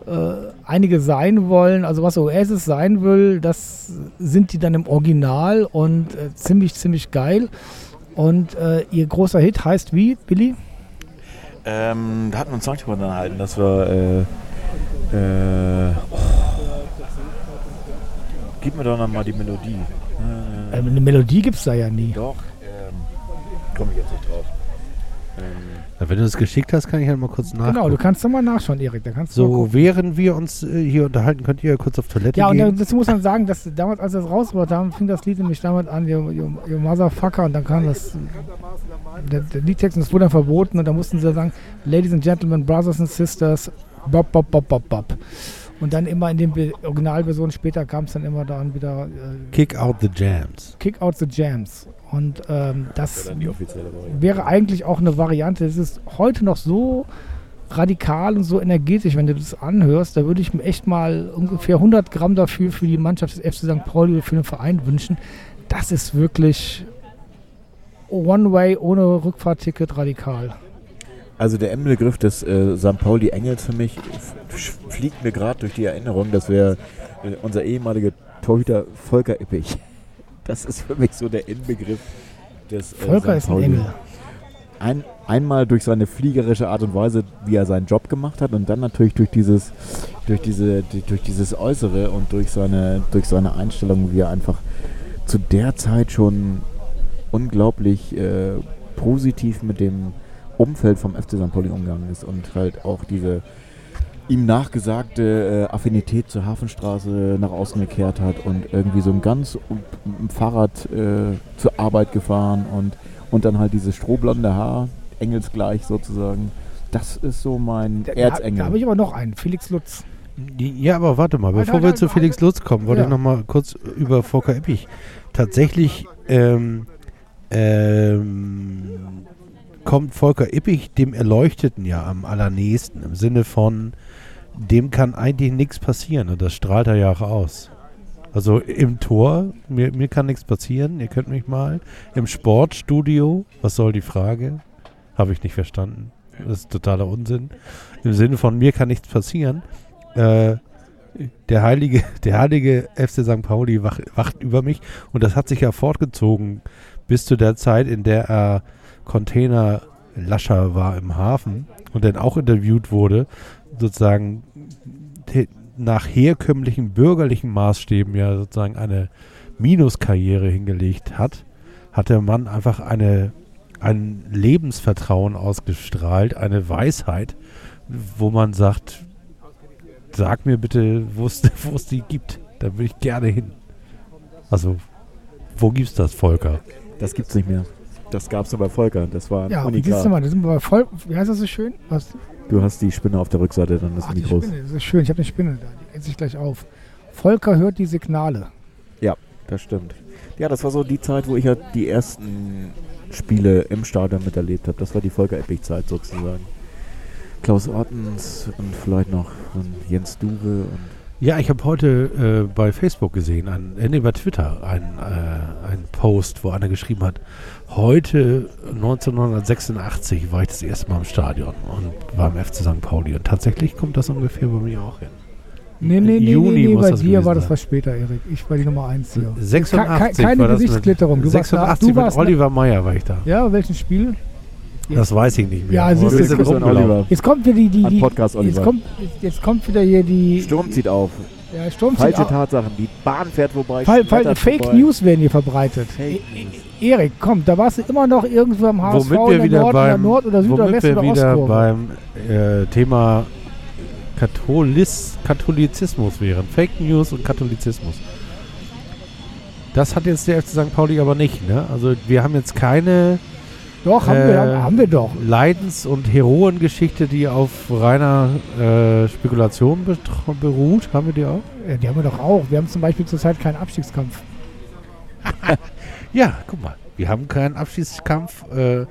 äh, einige sein wollen. Also was Oasis sein will, das sind die dann im Original und äh, ziemlich, ziemlich geil. Und äh, ihr großer Hit heißt wie, Billy? Ähm, da hatten wir uns noch drüber unterhalten, dass wir. Äh, äh, oh. Gib mir doch nochmal die Melodie. Äh, eine Melodie gibt es da ja nie. Doch, ähm, komme ich jetzt nicht drauf. Ähm, Wenn du es geschickt hast, kann ich halt mal kurz nachgucken. Genau, du kannst doch mal nachschauen, Erik. Da kannst So, während wir uns äh, hier unterhalten, könnt ihr ja kurz auf Toilette Ja, und gehen. dazu muss man sagen, dass damals, als wir es rausgebracht haben, fing das Lied nämlich damit an, you, you, you Motherfucker, und dann kam das, der, der Liedtext, und das wurde dann verboten, und dann mussten sie sagen, Ladies and Gentlemen, Brothers and Sisters, bop, bop, bop, bop, bop. Und dann immer in den Originalversionen später kam es dann immer dann wieder äh, Kick out the jams. Kick Out the Jams. Und ähm, das wäre eigentlich auch eine Variante. Es ist heute noch so radikal und so energetisch, wenn du das anhörst. Da würde ich mir echt mal ungefähr 100 Gramm dafür für die Mannschaft des FC St. Pauli oder für den Verein wünschen. Das ist wirklich One-Way ohne Rückfahrtticket radikal. Also der Inbegriff des äh, St. Pauli Engels für mich fliegt mir gerade durch die Erinnerung, dass wir äh, unser ehemaliger Torhüter Volker Ippich. Das ist für mich so der Inbegriff des äh, Volker St. ist ein. Engel. Ein, einmal durch seine fliegerische Art und Weise, wie er seinen Job gemacht hat und dann natürlich durch dieses, durch diese, die- durch dieses Äußere und durch seine, durch seine Einstellung, wie er einfach zu der Zeit schon unglaublich äh, positiv mit dem Umfeld vom FC St. Pauli umgegangen ist und halt auch diese ihm nachgesagte äh, Affinität zur Hafenstraße nach außen gekehrt hat und irgendwie so ein ganz um, um Fahrrad äh, zur Arbeit gefahren und, und dann halt dieses strohblonde Haar, engelsgleich sozusagen. Das ist so mein Da, da, Erzengel. da habe ich aber noch einen, Felix Lutz. Ja, aber warte mal, bevor wir zu. Felix Lutz kommen, wollte Ja. ich noch mal kurz über Volker Eppich. Tatsächlich ähm, ähm, kommt Volker Ippich dem Erleuchteten ja am allernächsten, im Sinne von, dem kann eigentlich nichts passieren und das strahlt er ja auch aus. Also im Tor, mir, mir kann nichts passieren, ihr könnt mich mal. Im Sportstudio, was soll die Frage? Habe ich nicht verstanden. Das ist totaler Unsinn. Im Sinne von mir kann nichts passieren. Äh, der heilige, der heilige FC St. Pauli wach, wacht über mich und das hat sich ja fortgezogen bis zu der Zeit, in der er Containerlascher war im Hafen und dann auch interviewt wurde, sozusagen nach herkömmlichen bürgerlichen Maßstäben ja sozusagen eine Minuskarriere hingelegt hat, hat der Mann einfach eine, ein Lebensvertrauen ausgestrahlt, eine Weisheit, wo man sagt, sag mir bitte, wo es die gibt. Da würde ich gerne hin. Also, wo gibt's das, Volker? Das gibt's nicht mehr. Das gab's nur bei Volker. Das war Ja, und siehst unikal. du mal, da sind wir bei voll. Wie heißt das so schön? Was? Du hast die Spinne auf der Rückseite, dann ist Ach, die die groß. Spinne, das ist schön. Ich habe eine Spinne da. Die ätzt sich gleich auf. Volker hört die Signale. Das stimmt. Ja, das war so die Zeit, wo ich ja die ersten Spiele im Stadion miterlebt habe. Das war die Volker Eppich-Zeit sozusagen. Klaus Ortens und vielleicht noch Jens Duwe und Ja, ich habe heute äh, bei Facebook gesehen, ein, äh, nee, bei Twitter, ein, äh, ein Post, wo einer geschrieben hat, heute 1986 war ich das erste Mal im Stadion und war im FC St. Pauli. Und tatsächlich kommt das ungefähr bei mir auch hin. Nee, nee, nee, Juni nee, nee bei dir war das was später, Erik. Ich war die Nummer 1 hier. 86 Ke- keine war das mit- Gesichtsklitterung. Du warst da- 86 du warst mit Oliver Meyer war ich da. Ja, welches Spiel? Das weiß ich nicht mehr. Ja, rumgelaufen. Oliver. Jetzt kommt wieder die, die, die Podcast jetzt kommt, jetzt kommt wieder hier die Sturm zieht auf. ja, Sturm Falsche zieht au- Tatsachen. Die Bahn fährt vorbei. Fall, Fall, Fake vorbei. News werden hier verbreitet. Fake News. Erik, komm, da warst du immer noch irgendwo am HSV Womit in wir der wieder Nord, in beim, Nord oder Süd oder West wir oder wieder Ostkurve. beim äh, Thema Katholis, Katholizismus wären. Fake News und Katholizismus. Das hat jetzt der FC St. Pauli aber nicht. Ne? Also wir haben jetzt keine Doch, haben, äh, wir, haben wir doch. Leidens- und Heroengeschichte, die auf reiner äh, Spekulation betr- beruht. Haben wir die auch? Ja, die haben wir doch auch. Wir haben zum Beispiel zurzeit keinen Abstiegskampf. Ja, guck mal. Wir haben keinen Abschiedskampf. Äh,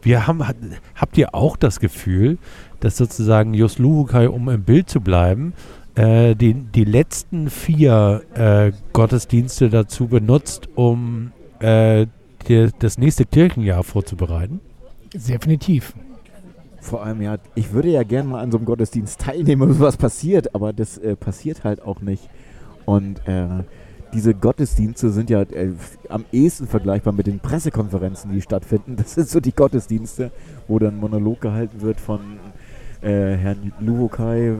wir haben, hat- habt ihr auch das Gefühl, dass sozusagen Jos Luhukai, um im Bild zu bleiben, äh, die, die letzten vier äh, Gottesdienste dazu benutzt, um äh, die, das nächste Kirchenjahr vorzubereiten? Definitiv. Vor allem, ja, ich würde ja gerne mal an so einem Gottesdienst teilnehmen, wenn was passiert, aber das äh, passiert halt auch nicht. Und äh, diese Gottesdienste sind ja äh, am ehesten vergleichbar mit den Pressekonferenzen, die stattfinden. Das sind so die Gottesdienste, wo dann ein Monolog gehalten wird von äh, Herrn Luhokai,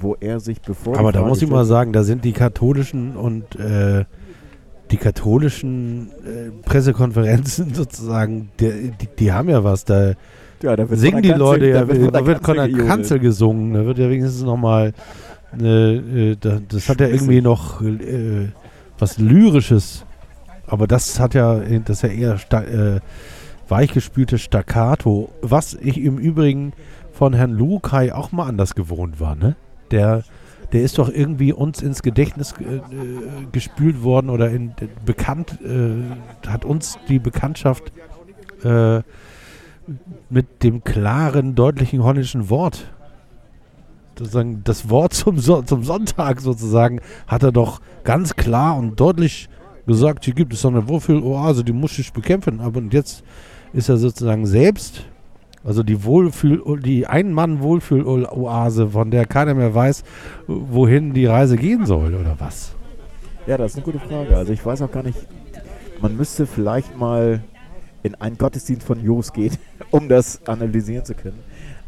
wo er sich bevor. Aber da Frage muss ich mal sagen, da sind die katholischen und äh, die katholischen äh, Pressekonferenzen sozusagen, die, die, die haben ja was. Da ja, da singen die Kanzel- Leute ja, da wird von da wird von der gejodelt. Kanzel gesungen, da wird ja wenigstens nochmal, äh, äh, da, das hat ja irgendwie noch äh, was Lyrisches, aber das hat ja, das ist ja eher sta äh, weichgespültes Staccato, was ich im Übrigen von Herrn Lukai auch mal anders gewohnt war, ne? Der, der ist doch irgendwie uns ins Gedächtnis äh, äh, gespült worden oder in, bekannt, äh, hat uns die Bekanntschaft äh, mit dem klaren, deutlichen holländischen Wort. Sozusagen das Wort zum, so zum Sonntag sozusagen hat er doch ganz klar und deutlich gesagt, hier gibt es so eine Wohlfühloase, die muss ich bekämpfen. Aber und jetzt ist er sozusagen selbst, also die Wohlfühl, die Ein-Mann-Wohlfühloase, von der keiner mehr weiß, wohin die Reise gehen soll oder was. Ja, das ist eine gute Frage. Also ich weiß auch gar nicht, man müsste vielleicht mal in einen Gottesdienst von Jos gehen, um das analysieren zu können.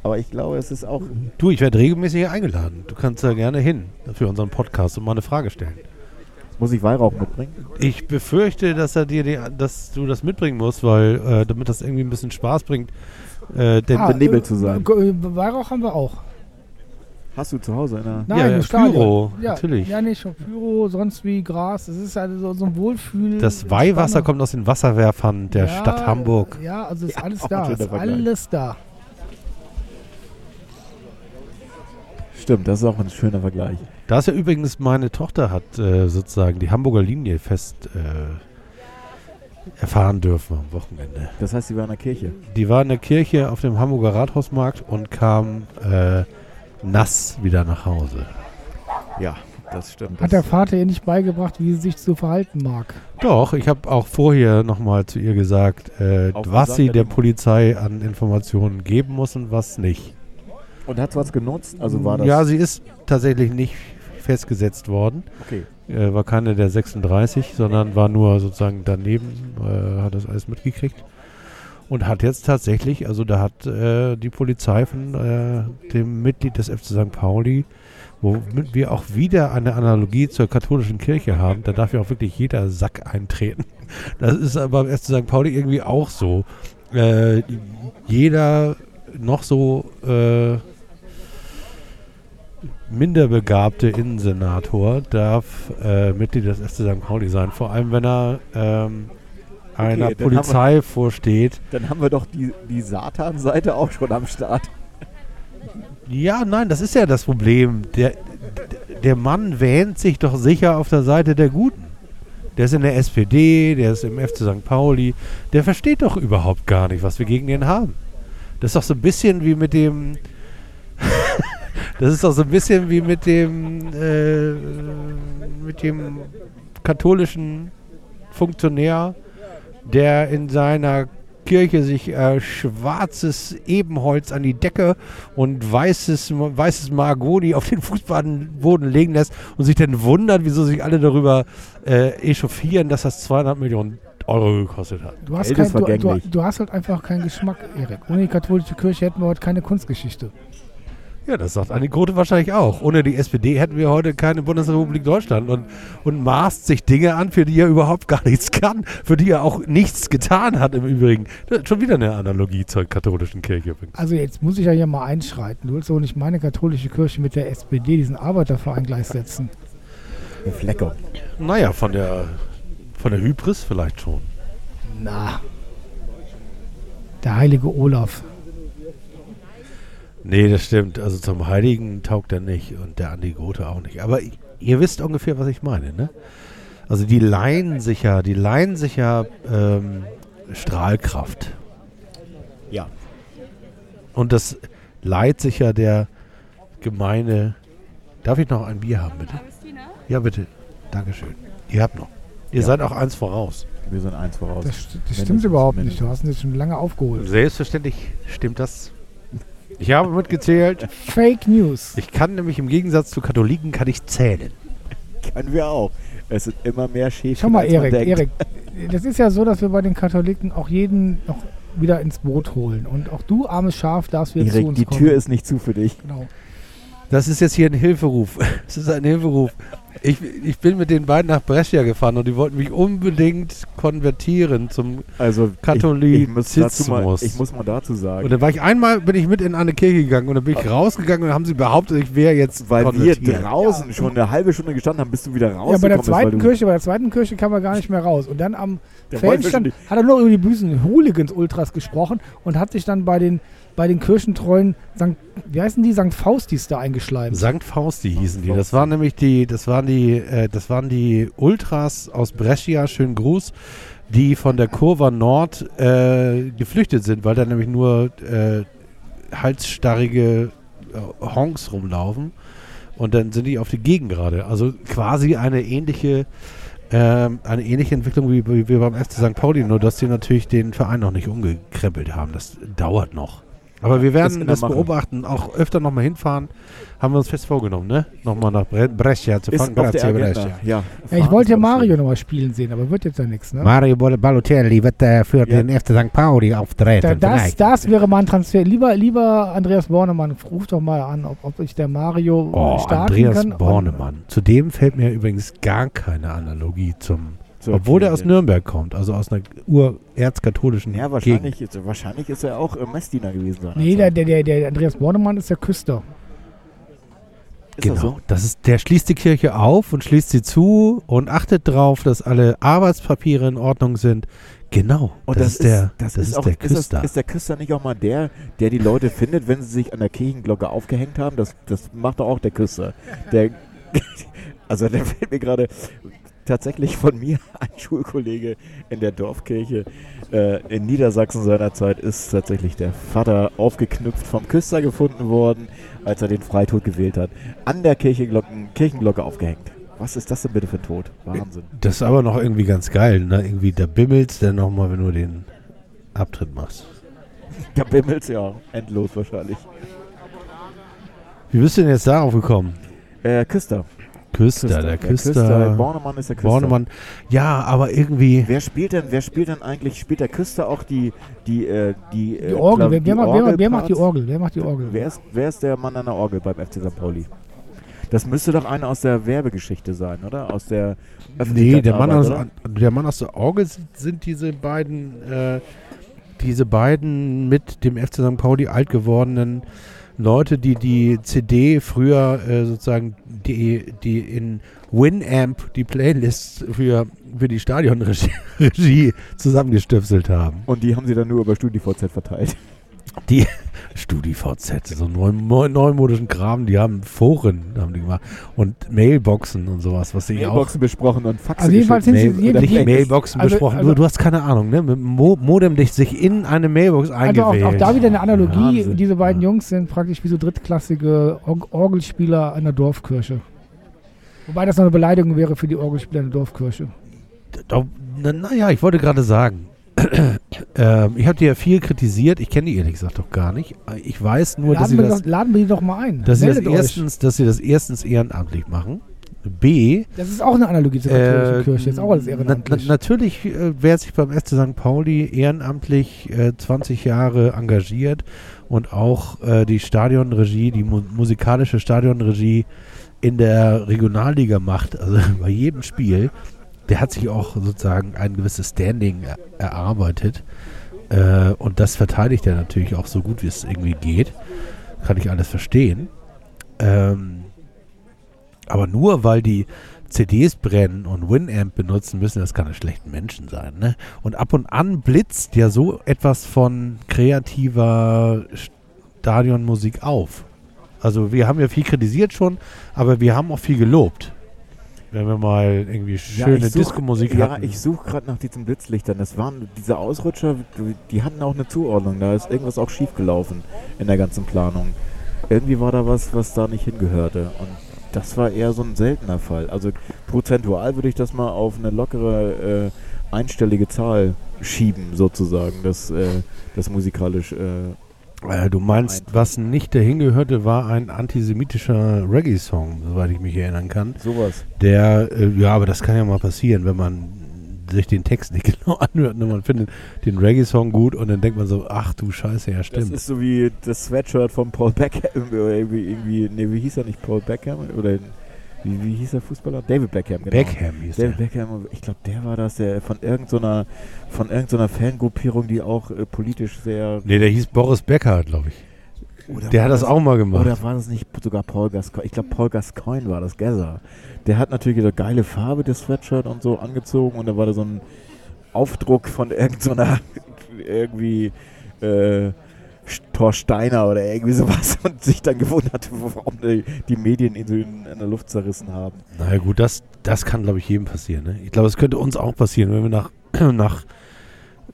Aber ich glaube, es ist auch. Du, ich werde regelmäßig hier eingeladen. Du kannst da gerne hin für unseren Podcast und mal eine Frage stellen. Muss ich Weihrauch mitbringen? Ich befürchte, dass er dir die, dass du das mitbringen musst, weil äh, damit das irgendwie ein bisschen Spaß bringt. Äh, denn Ah, benebelt zu sein. äh, Weihrauch haben wir auch. Hast du zu Hause in der. Nein, Ja, im Stadion. Pyro, ja, natürlich. Ja, nicht schon Pyro, sonst wie Gras. Es ist also so, so ein Wohlfühl. das Weihwasser kommt aus den Wasserwerfern der Ja, Stadt Hamburg. Ja, also ist Ja, alles da. Ist alles da. Stimmt, das ist auch ein schöner Vergleich. Da ist ja übrigens meine Tochter hat äh, sozusagen die Hamburger Linie fest äh, erfahren dürfen am Wochenende. Das heißt, sie war in der Kirche. Die war in der Kirche auf dem Hamburger Rathausmarkt und kam äh, nass wieder nach Hause. Ja, das stimmt. Hat das, der Vater ihr nicht beigebracht, wie sie sich zu verhalten mag? Doch, ich habe auch vorher nochmal zu ihr gesagt, äh, was sie der Polizei an Informationen geben muss und was nicht. Und hat was genutzt? Also war das. Ja, sie ist tatsächlich nicht festgesetzt worden. okay. Äh, war keine der 36, sondern war nur sozusagen daneben, äh, hat das alles mitgekriegt. Und hat jetzt tatsächlich, also da hat äh, die Polizei von äh, dem Mitglied des FC St. Pauli, womit wir auch wieder eine Analogie zur katholischen Kirche haben, da darf ja auch wirklich jeder Sack eintreten. Das ist aber beim FC St. Pauli irgendwie auch so. Äh, jeder noch so äh, minderbegabte Innensenator darf äh, Mitglied des FC St. Pauli sein, vor allem wenn er ähm, einer dann haben wir- Polizei vorsteht. Dann haben wir doch die, die Satan-Seite auch schon am Start. Ja, nein, das ist ja das Problem. Der, der Mann wähnt sich doch sicher auf der Seite der Guten. Der ist in der SPD, der ist im FC St. Pauli. Der versteht doch überhaupt gar nicht, was wir gegen den haben. Das ist doch so ein bisschen wie mit dem. das ist doch so ein bisschen wie mit dem. Äh, mit dem katholischen Funktionär, der in seiner Kirche sich äh, schwarzes Ebenholz an die Decke und weißes, weißes Mahagoni auf den Fußboden legen lässt und sich dann wundert, wieso sich alle darüber äh, echauffieren, dass das 200 Millionen Euro gekostet hat. Du hast, kein, du, du, du hast halt einfach keinen Geschmack, Erik. Ohne die katholische Kirche hätten wir heute keine Kunstgeschichte. Ja, das sagt Annie Grote wahrscheinlich auch. Ohne die SPD hätten wir heute keine Bundesrepublik Deutschland und, und maßt sich Dinge an, für die er überhaupt gar nichts kann, für die er auch nichts getan hat im Übrigen. Das ist schon wieder eine Analogie zur katholischen Kirche übrigens. Also jetzt muss ich ja hier mal einschreiten. Du willst doch nicht meine katholische Kirche mit der SPD, diesen Arbeiterverein gleichsetzen. Eine Flecke. Naja, von der, von der Hybris vielleicht schon. Na. Der heilige Olaf. Nee, das stimmt. Also zum Heiligen taugt er nicht und der Andi Grote auch nicht. Aber ihr wisst ungefähr, was ich meine, ne? Also die leihen sich ja, die leihen sich ja ähm, Strahlkraft. Ja. Und das leiht sich ja der gemeine. Darf ich noch ein Bier haben, bitte? Ja, bitte. Dankeschön. Ihr habt noch. Ihr Ja. seid auch eins voraus. Wir sind eins voraus. Das, st- das stimmt überhaupt nicht. Du hast ihn jetzt schon lange aufgeholt. Selbstverständlich stimmt das. Ich habe mitgezählt. Fake News. Ich kann nämlich im Gegensatz zu Katholiken kann ich zählen. Können wir auch. Es sind immer mehr Schäfchen. Schau mal, Erik. Erik, das ist ja so, dass wir bei den Katholiken auch jeden noch wieder ins Boot holen. Und auch du, armes Schaf, darfst wieder zu Erik, uns die kommen. Tür ist nicht zu für dich. Genau. Das ist jetzt hier ein Hilferuf. Es ist ein Hilferuf. Ich, ich bin mit den beiden nach Brescia gefahren und die wollten mich unbedingt konvertieren zum Also Katholizismus. Ich, ich, mal, ich muss mal dazu sagen, und dann war ich einmal, bin ich mit in eine Kirche gegangen und dann bin ich rausgegangen und dann haben sie behauptet, ich wäre jetzt weil wir konvertiert. draußen schon eine halbe Stunde gestanden haben, bist du wieder Ja, rausgekommen. bei der zweiten Kirche, bei der zweiten Kirche kam er gar nicht mehr raus. Und dann am Fanstand hat er nur über die bösen Hooligans-Ultras gesprochen und hat sich dann bei den, bei den Kirchentreuen, St., wie heißen die, St. Faustis da eingeschleimt. Sankt Fausti hießen die. Das waren nämlich die, das waren die, äh, das waren die Ultras aus Brescia, schönen Gruß, die von der Kurva Nord äh, geflüchtet sind, weil da nämlich nur äh, halsstarrige äh, Honks rumlaufen. Und dann sind die auf die Gegengrade. Also quasi eine ähnliche, ähm, eine ähnliche Entwicklung wie, wie, wie beim FC St. Pauli, nur dass die natürlich den Verein noch nicht umgekrempelt haben. Das dauert noch. Aber wir werden das, Mache. beobachten, auch öfter nochmal hinfahren. Haben wir uns fest vorgenommen, ne? Nochmal nach Bre Brescia zu fahren. ist auf der Grazie. Brescia. Ja, Ja, ich wollte ja Mario nochmal spielen sehen, aber wird jetzt ja nichts, ne? Mario Balotelli wird äh, für Ja. den FC St. Pauli auftreten. Da, das, das wäre mal ein Transfer. Lieber, lieber Andreas Bornemann, ruf doch mal an, ob, ob ich der Mario Oh, starten Andreas kann. Und- Bornemann. Zudem fällt mir übrigens gar keine Analogie zum. So obwohl der okay. aus Nürnberg kommt, also aus einer urerzkatholischen Ja, Gegend. wahrscheinlich ist, wahrscheinlich ist er auch äh, Messdiener gewesen. Sein Nee, der, der, der, der Andreas Bornemann ist der Küster. ist Genau. das so? Das ist, der schließt die Kirche auf und schließt sie zu und achtet darauf, dass alle Arbeitspapiere in Ordnung sind. Genau. Und das, ist der, das, das ist, ist auch, der ist, Küster. das, ist der Küster nicht auch mal der, der die Leute findet, wenn sie sich an der Kirchenglocke aufgehängt haben? Das, das macht doch auch der Küster. Der, also der fällt mir gerade, tatsächlich von mir ein Schulkollege in der Dorfkirche äh, in Niedersachsen seinerzeit ist tatsächlich der Vater aufgeknüpft vom Küster gefunden worden, als er den Freitod gewählt hat. An der Kirchenglocke aufgehängt. Was ist das denn bitte für ein Tod? Wahnsinn. Das ist aber noch irgendwie ganz geil. Ne? Irgendwie, da bimmelst dann nochmal, wenn du den Abtritt machst. Da bimmelt's ja endlos wahrscheinlich. Wie bist du denn jetzt darauf gekommen? Äh, Küster. Küster, der Küster. Bornemann ist der Küster. Bornemann. Ja, aber irgendwie. Wer spielt denn, wer spielt denn eigentlich, spielt der Küster auch die, die, äh, die, äh, Die Orgel, Klav- wer, wer, macht, wer, wer macht die? Orgel? Wer macht die Orgel? Wer ist, wer ist der Mann an der Orgel beim FC St. Pauli? Das müsste doch einer aus der Werbegeschichte sein, oder? Aus der Nee, der Mann, aus, der Mann aus der Orgel sind, sind diese beiden, äh, diese beiden mit dem FC St. Pauli alt gewordenen Leute, die die CD früher äh, sozusagen die, die in Winamp die Playlists für, für die Stadionregie Regie zusammengestöpselt haben. Und die haben sie dann nur über StudiVZ verteilt. Die StudiVZ, so neu, neu, neumodischen Kram, die haben Foren haben die gemacht und Mailboxen und sowas, was ich auch Mailboxen besprochen und Faxe Also jedenfalls sind sie- Mail, nicht Mailboxen also- besprochen. also- du, du hast keine Ahnung, ne? Mit dem Mo Modem dich sich in eine Mailbox Also eingewählt. auch, auch da wieder eine Analogie. Wahnsinn. Diese beiden. Jungs sind praktisch wie so drittklassige Or Orgelspieler einer Dorfkirche. Wobei das noch eine Beleidigung wäre für die Orgelspieler einer Dorfkirche. Doch, na, naja, ich wollte gerade sagen, ähm, ich habe die ja viel kritisiert. Ich kenne die ehrlich gesagt doch gar nicht. Ich weiß nur, dass sie, Laden wir, das, doch, laden wir die doch mal ein. dass, sie das euch. erstens, dass sie das erstens ehrenamtlich machen. B, Das ist auch eine Analogie zur katholischen Äh, Kirche. Ist auch alles na, na, ehrenamtlich. natürlich, äh, wer sich beim FC St. Pauli ehrenamtlich äh, 20 Jahre engagiert und auch äh, die Stadionregie, die mu musikalische Stadionregie in der Regionalliga macht, also bei jedem Spiel, der hat sich auch sozusagen ein gewisses Standing er erarbeitet. Äh, und das verteidigt er natürlich auch so gut, wie es irgendwie geht. Kann ich alles verstehen. Ähm, aber nur weil die CDs brennen und Winamp benutzen, müssen das keine schlechten Menschen sein. Ne? Und ab und an blitzt ja so etwas von kreativer Stadionmusik auf. Also wir haben ja viel kritisiert schon, aber wir haben auch viel gelobt. Wenn wir mal irgendwie Ja, schöne such- Disco-Musik Ja, hatten. ich suche gerade nach diesen Blitzlichtern. Das waren diese Ausrutscher, die- die hatten auch eine Zuordnung. Da ist irgendwas auch schief gelaufen in der ganzen Planung. Irgendwie war da was, was da nicht hingehörte. Und das war eher so ein seltener Fall. Also prozentual würde ich das mal auf eine lockere äh, einstellige Zahl schieben, sozusagen. Das, äh, das musikalisch. Äh, Äh, du meinst, was nicht dahin gehörte, war ein antisemitischer Reggae-Song, soweit ich mich erinnern kann. sowas. Der, äh, ja, aber das kann ja mal passieren, wenn man sich den Text nicht genau anhört. Ne? Man findet den Reggae-Song gut und dann denkt man so, ach du Scheiße, ja Das stimmt. ist so wie das Sweatshirt von Paul Beckham. Oder irgendwie, irgendwie, nee, wie hieß er nicht? Paul Beckham? Oder wie, wie hieß der Fußballer? David Beckham, genau. Beckham hieß David der. Beckham, ich glaube, der war das, der von irgendeiner von irgendeiner Fangruppierung, die auch äh, politisch sehr. Nee, der hieß Boris Becker, glaube ich. Oder Der hat das auch mal gemacht. Oder war das nicht sogar Paul Gascoigne? Ich glaube, Paul Gascoigne war das, Gazza. Der hat natürlich eine geile Farbe, das Sweatshirt und so angezogen und da war da so ein Aufdruck von irgendeiner irgendwie äh, Thor Steiner oder irgendwie sowas und sich dann gewundert, warum die, die Medien ihn so in, in der Luft zerrissen haben. Na ja, gut, das, das kann, glaube ich, jedem passieren. Ne? Ich glaube, es könnte uns auch passieren, wenn wir nach, nach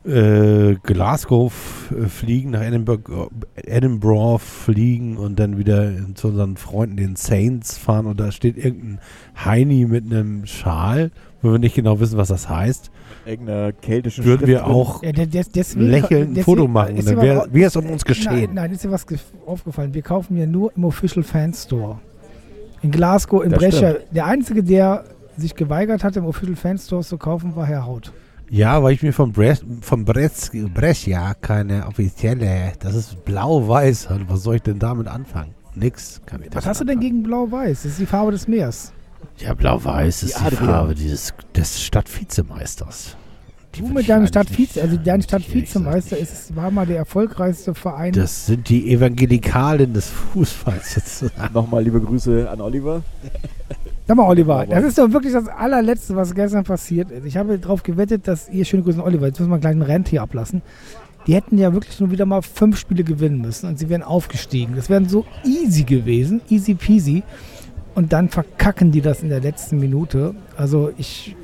äh, Glasgow äh, fliegen, nach Edinburgh, Edinburgh fliegen und dann wieder zu unseren Freunden, den Saints, fahren und da steht irgendein Heini mit einem Schal, wo wir nicht genau wissen, was das heißt, Irgendeiner keltischen würden Schrift wir auch Ja, der- deswegen- lächelnd ein deswegen- Foto machen dann wäre wär es um uns Nein, geschehen. nein, ist dir was gef- aufgefallen. Wir kaufen ja nur im Official Fan Store. In Glasgow, in Das Brescia. Der Einzige, der sich geweigert hat, im Official Fan Store zu kaufen, war Herr Haut. Ja, weil ich mir von, Bres von Bres Brescia keine offizielle, das ist blau-weiß. Also Was soll ich denn damit anfangen? Nix kann ich Was hast du denn gegen Blau-Weiß? Das ist die Farbe des Meers. Ja, blau-weiß ist Die. Farbe dieses, des Stadtvizemeisters. Die Du mit deinem Stadtvize, also dein nicht ehrlich Stadtvizemeister ist, war mal der erfolgreichste Verein. Das sind die Evangelikalen des Fußballs sozusagen. Nochmal liebe Grüße an Oliver. Sag mal, Oliver, das ist doch wirklich das allerletzte, was gestern passiert ist. Ich habe darauf gewettet, dass ihr, schöne Grüße an Oliver, jetzt müssen wir gleich einen Rent hier ablassen. Die hätten ja wirklich nur wieder mal fünf Spiele gewinnen müssen und sie wären aufgestiegen. Das wären so easy gewesen, easy peasy. Und dann verkacken die das in der letzten Minute. Also ich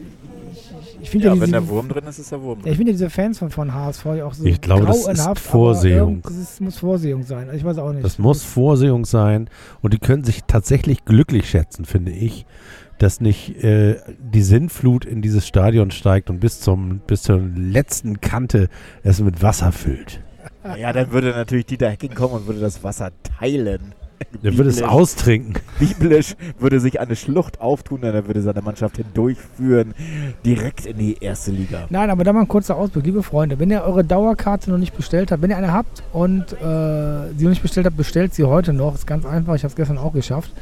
ich finde ja, Ja, wenn diese, der Wurm drin ist, ist der Wurm ja, drin. ich finde diese Fans von, von HSV ja auch so Ich glaube, das ist Vorsehung. Das ist, muss Vorsehung sein. Also Ich weiß auch nicht. Das muss Vorsehung sein und die können sich tatsächlich glücklich schätzen, finde ich, dass nicht äh, die Sinnflut in dieses Stadion steigt und bis zum bis zur letzten Kante es mit Wasser füllt. Ja, dann würde natürlich Dieter Hecking kommen und würde das Wasser teilen. Der würde es austrinken. Biblisch würde sich eine Schlucht auftun, er würde seine Mannschaft hindurchführen, direkt in die erste Liga. Nein, aber da mal ein kurzer Ausblick. Liebe Freunde, wenn ihr eure Dauerkarte noch nicht bestellt habt, wenn ihr eine habt und äh, sie noch nicht bestellt habt, bestellt sie heute noch. Ist ganz einfach. Ich habe es gestern auch geschafft.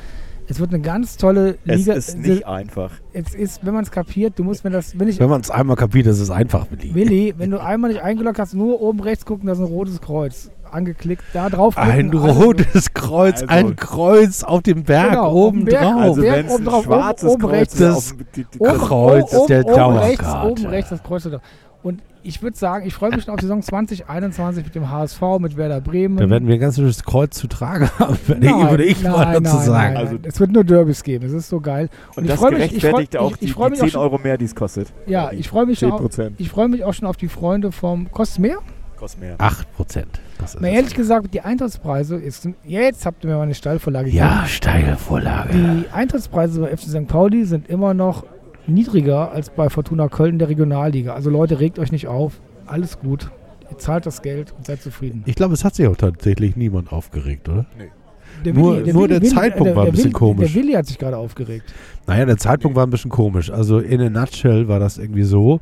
Es wird eine ganz tolle Es Liga. ist nicht einfach. Es ist, wenn man es kapiert, du musst, wenn das, wenn ich, Wenn man es einmal kapiert, ist es einfach beliebt. Willi, wenn du einmal nicht eingeloggt hast, nur oben rechts gucken, da ist ein rotes Kreuz. Angeklickt, da drauf Ein alles- rotes Kreuz, Also- ein Kreuz auf dem Berg Genau, oben Berg. drauf. Also Berg wenn es oben ein drauf, schwarzes oben- oben Kreuz rechts ist, das Kreuz oben, der oben, oben rechts, Dauerkarte. oben rechts das Kreuz. da. Und ich würde sagen, ich freue mich schon auf die Saison 2021 mit dem HSV, mit Werder Bremen. Da werden wir ein ganz schönes Kreuz zu tragen haben, Nein, würde ich mal nein, dazu nein, sagen. Nein, Also- es wird nur Derbys geben. Es ist so geil. und ich das mich- ich gerechtfertigt auch ich- die, ich freu die mich auch 10 schon- Euro mehr, die es kostet. Ja, ich freue mich, schon auf- 10%. ich freu mich auch schon auf die Freunde vom Kostet mehr. Kostet mehr. 8 Prozent. Das ist Mal es. ehrlich gesagt, die Eintrittspreise, ist, jetzt habt ihr mir mal eine Steilvorlage Ja, steile Vorlage. Die Eintrittspreise bei FC St. Pauli sind immer noch niedriger als bei Fortuna Köln in der Regionalliga. Also Leute, regt euch nicht auf. Alles gut. Ihr zahlt das Geld und seid zufrieden. Ich glaube, es hat sich auch tatsächlich niemand aufgeregt, oder? Der Nur- nur der Zeitpunkt war ein bisschen Willi, komisch. Der Willi hat sich gerade aufgeregt. Naja, der Zeitpunkt war ein bisschen komisch. Also in a nutshell war das irgendwie so.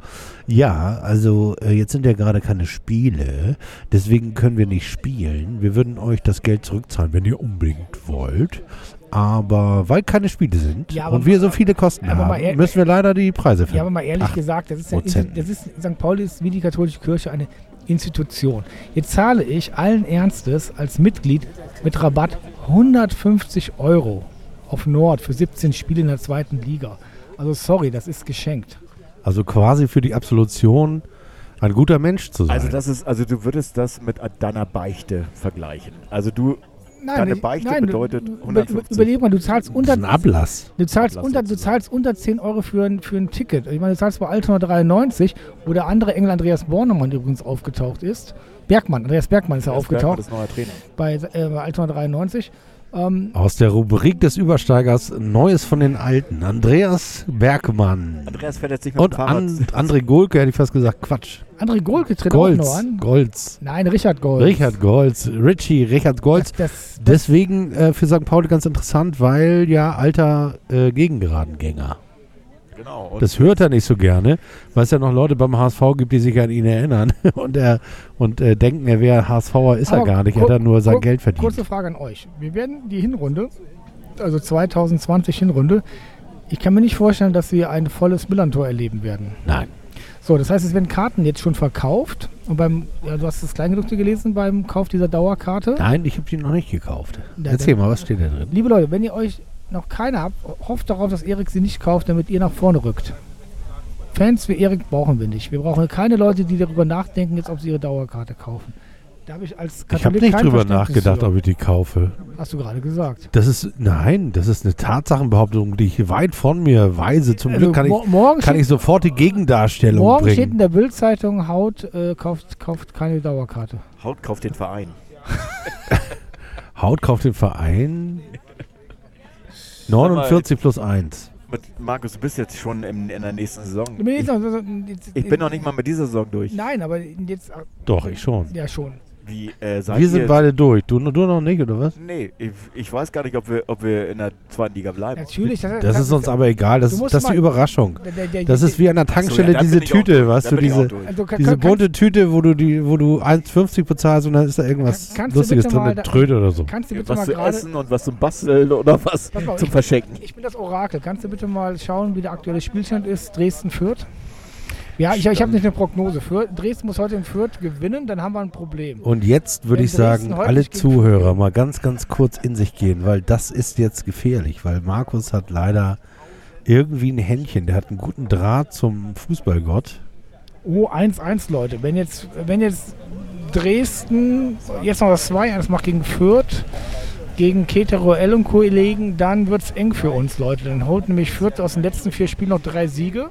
Ja, also äh, jetzt sind ja gerade keine Spiele, deswegen können wir nicht spielen. Wir würden euch das Geld zurückzahlen, wenn ihr unbedingt wollt. Aber weil keine Spiele sind Ja, und wir so viele Kosten haben, müssen wir leider die Preise Ja, aber finden. mal ehrlich Ach, gesagt, das ist, ja, Prozent. das ist St. Pauli ist wie die katholische Kirche eine Institution. Jetzt zahle ich allen Ernstes als Mitglied mit Rabatt 150 Euro auf Nord für 17 Spiele in der zweiten Liga. Also sorry, das ist geschenkt. Also quasi für die Absolution ein guter Mensch zu sein. Also das ist, also du würdest das mit deiner Beichte vergleichen. Also du, Nein, Deine ich- Beichte nein, bedeutet du- über- 150. Überleg mal, du zahlst unter, ein Ablass. du zahlst Ablass unter, du zahlst unter 10 Euro für ein, für ein Ticket. Ich meine, du zahlst bei Altona 93, wo der andere Engel Andreas Bornemann übrigens aufgetaucht ist. Bergmann, Andreas Bergmann ist ja das Bergmann aufgetaucht ist neuer Trainer. bei, äh, bei Altona 93. Ähm, Aus der Rubrik des Übersteigers Neues von den Alten. Andreas Bergmann. Andreas fährt jetzt nicht mit Und dem Fahrrad. an, André Golke hätte ich fast gesagt, Quatsch. André Golke tritt auch noch Golz. an. Golz. Nein, Richard Golz. Richard Golz. Richie, Richard Golz. Das, das, Deswegen äh, für St. Pauli ganz interessant, weil ja alter äh, Gegengeradengänger. Genau. Und Das hört er nicht so gerne, weil es ja noch Leute beim HSV gibt, die sich an ihn erinnern und, er, und äh, denken, er wäre HSVer, ist er Aber gar nicht. Er hat er nur sein Geld verdient. Kurze Frage an euch. Wir werden die Hinrunde, also 2020 Hinrunde, ich kann mir nicht vorstellen, dass wir ein volles Millantor erleben werden. Nein. So, das heißt, es werden Karten jetzt schon verkauft. Und beim, ja, du hast das Kleingedruckte gelesen beim Kauf dieser Dauerkarte. Nein, ich habe die noch nicht gekauft. Ja, Erzähl dann- mal, was steht da drin? Liebe Leute, wenn ihr euch noch keine habt, hofft darauf, dass Erik sie nicht kauft, damit ihr nach vorne rückt. Fans wie Erik brauchen wir nicht. Wir brauchen keine Leute, die darüber nachdenken, jetzt ob sie ihre Dauerkarte kaufen. Da habe ich als Ich habe nicht drüber nachgedacht, für. ob ich die kaufe. Hast du gerade gesagt. Das ist, nein, das ist eine Tatsachenbehauptung, die ich weit von mir weise. Zum Also Glück kann ich, morgen kann steht, ich sofort die Gegendarstellung morgen steht in bringen. der Bildzeitung, Haut äh, kauft, kauft keine Dauerkarte. Haut kauft den Verein. Haut kauft den Verein 49 plus 1. Mit, Markus, du bist jetzt schon im, in der nächsten Saison. Ich ich bin noch nicht mal mit dieser Saison durch. Nein, aber jetzt. Doch, ich schon. Ja, schon. Wie, äh, seid Wir sind ihr- beide durch. Du, du noch nicht, oder was? Nee, ich, ich weiß gar nicht, ob wir, ob wir in der zweiten Liga bleiben. Natürlich. Das ist uns aber egal. Das, das ist die mal- Überraschung. Der, der, der, Das ist wie an der Ach so, ja, Tankstelle diese auch Tüte, durch. weißt du, auch diese. Also, kann, diese kann, bunte Tüte, wo du die, wo du 1,50 bezahlst und dann ist da irgendwas Kann- kannst du Lustiges bitte drin, mal eine da- Tröte oder so. Kannst du bitte mal was zu gerade. essen und was zum Basteln oder was mal, zum ich- Verschenken. Ich bin das Orakel. Kannst du bitte mal schauen, wie der aktuelle Spielstand ist? Dresden führt. Ja, ich, ich habe nicht eine Prognose. Für, Dresden muss heute in Fürth gewinnen, dann haben wir ein Problem. Und jetzt würde ich sagen, Dresden alle Zuhörer mal ganz, ganz kurz in sich gehen, weil das ist jetzt gefährlich, weil Markus hat leider irgendwie ein Händchen, der hat einen guten Draht zum Fußballgott. Oh, 1-1, Leute. Wenn jetzt, wenn jetzt Dresden jetzt noch das 2-1 macht gegen Fürth, gegen Keteroel und Kollegen, dann wird es eng für uns, Leute. Dann holt nämlich Fürth aus den letzten vier Spielen noch drei Siege.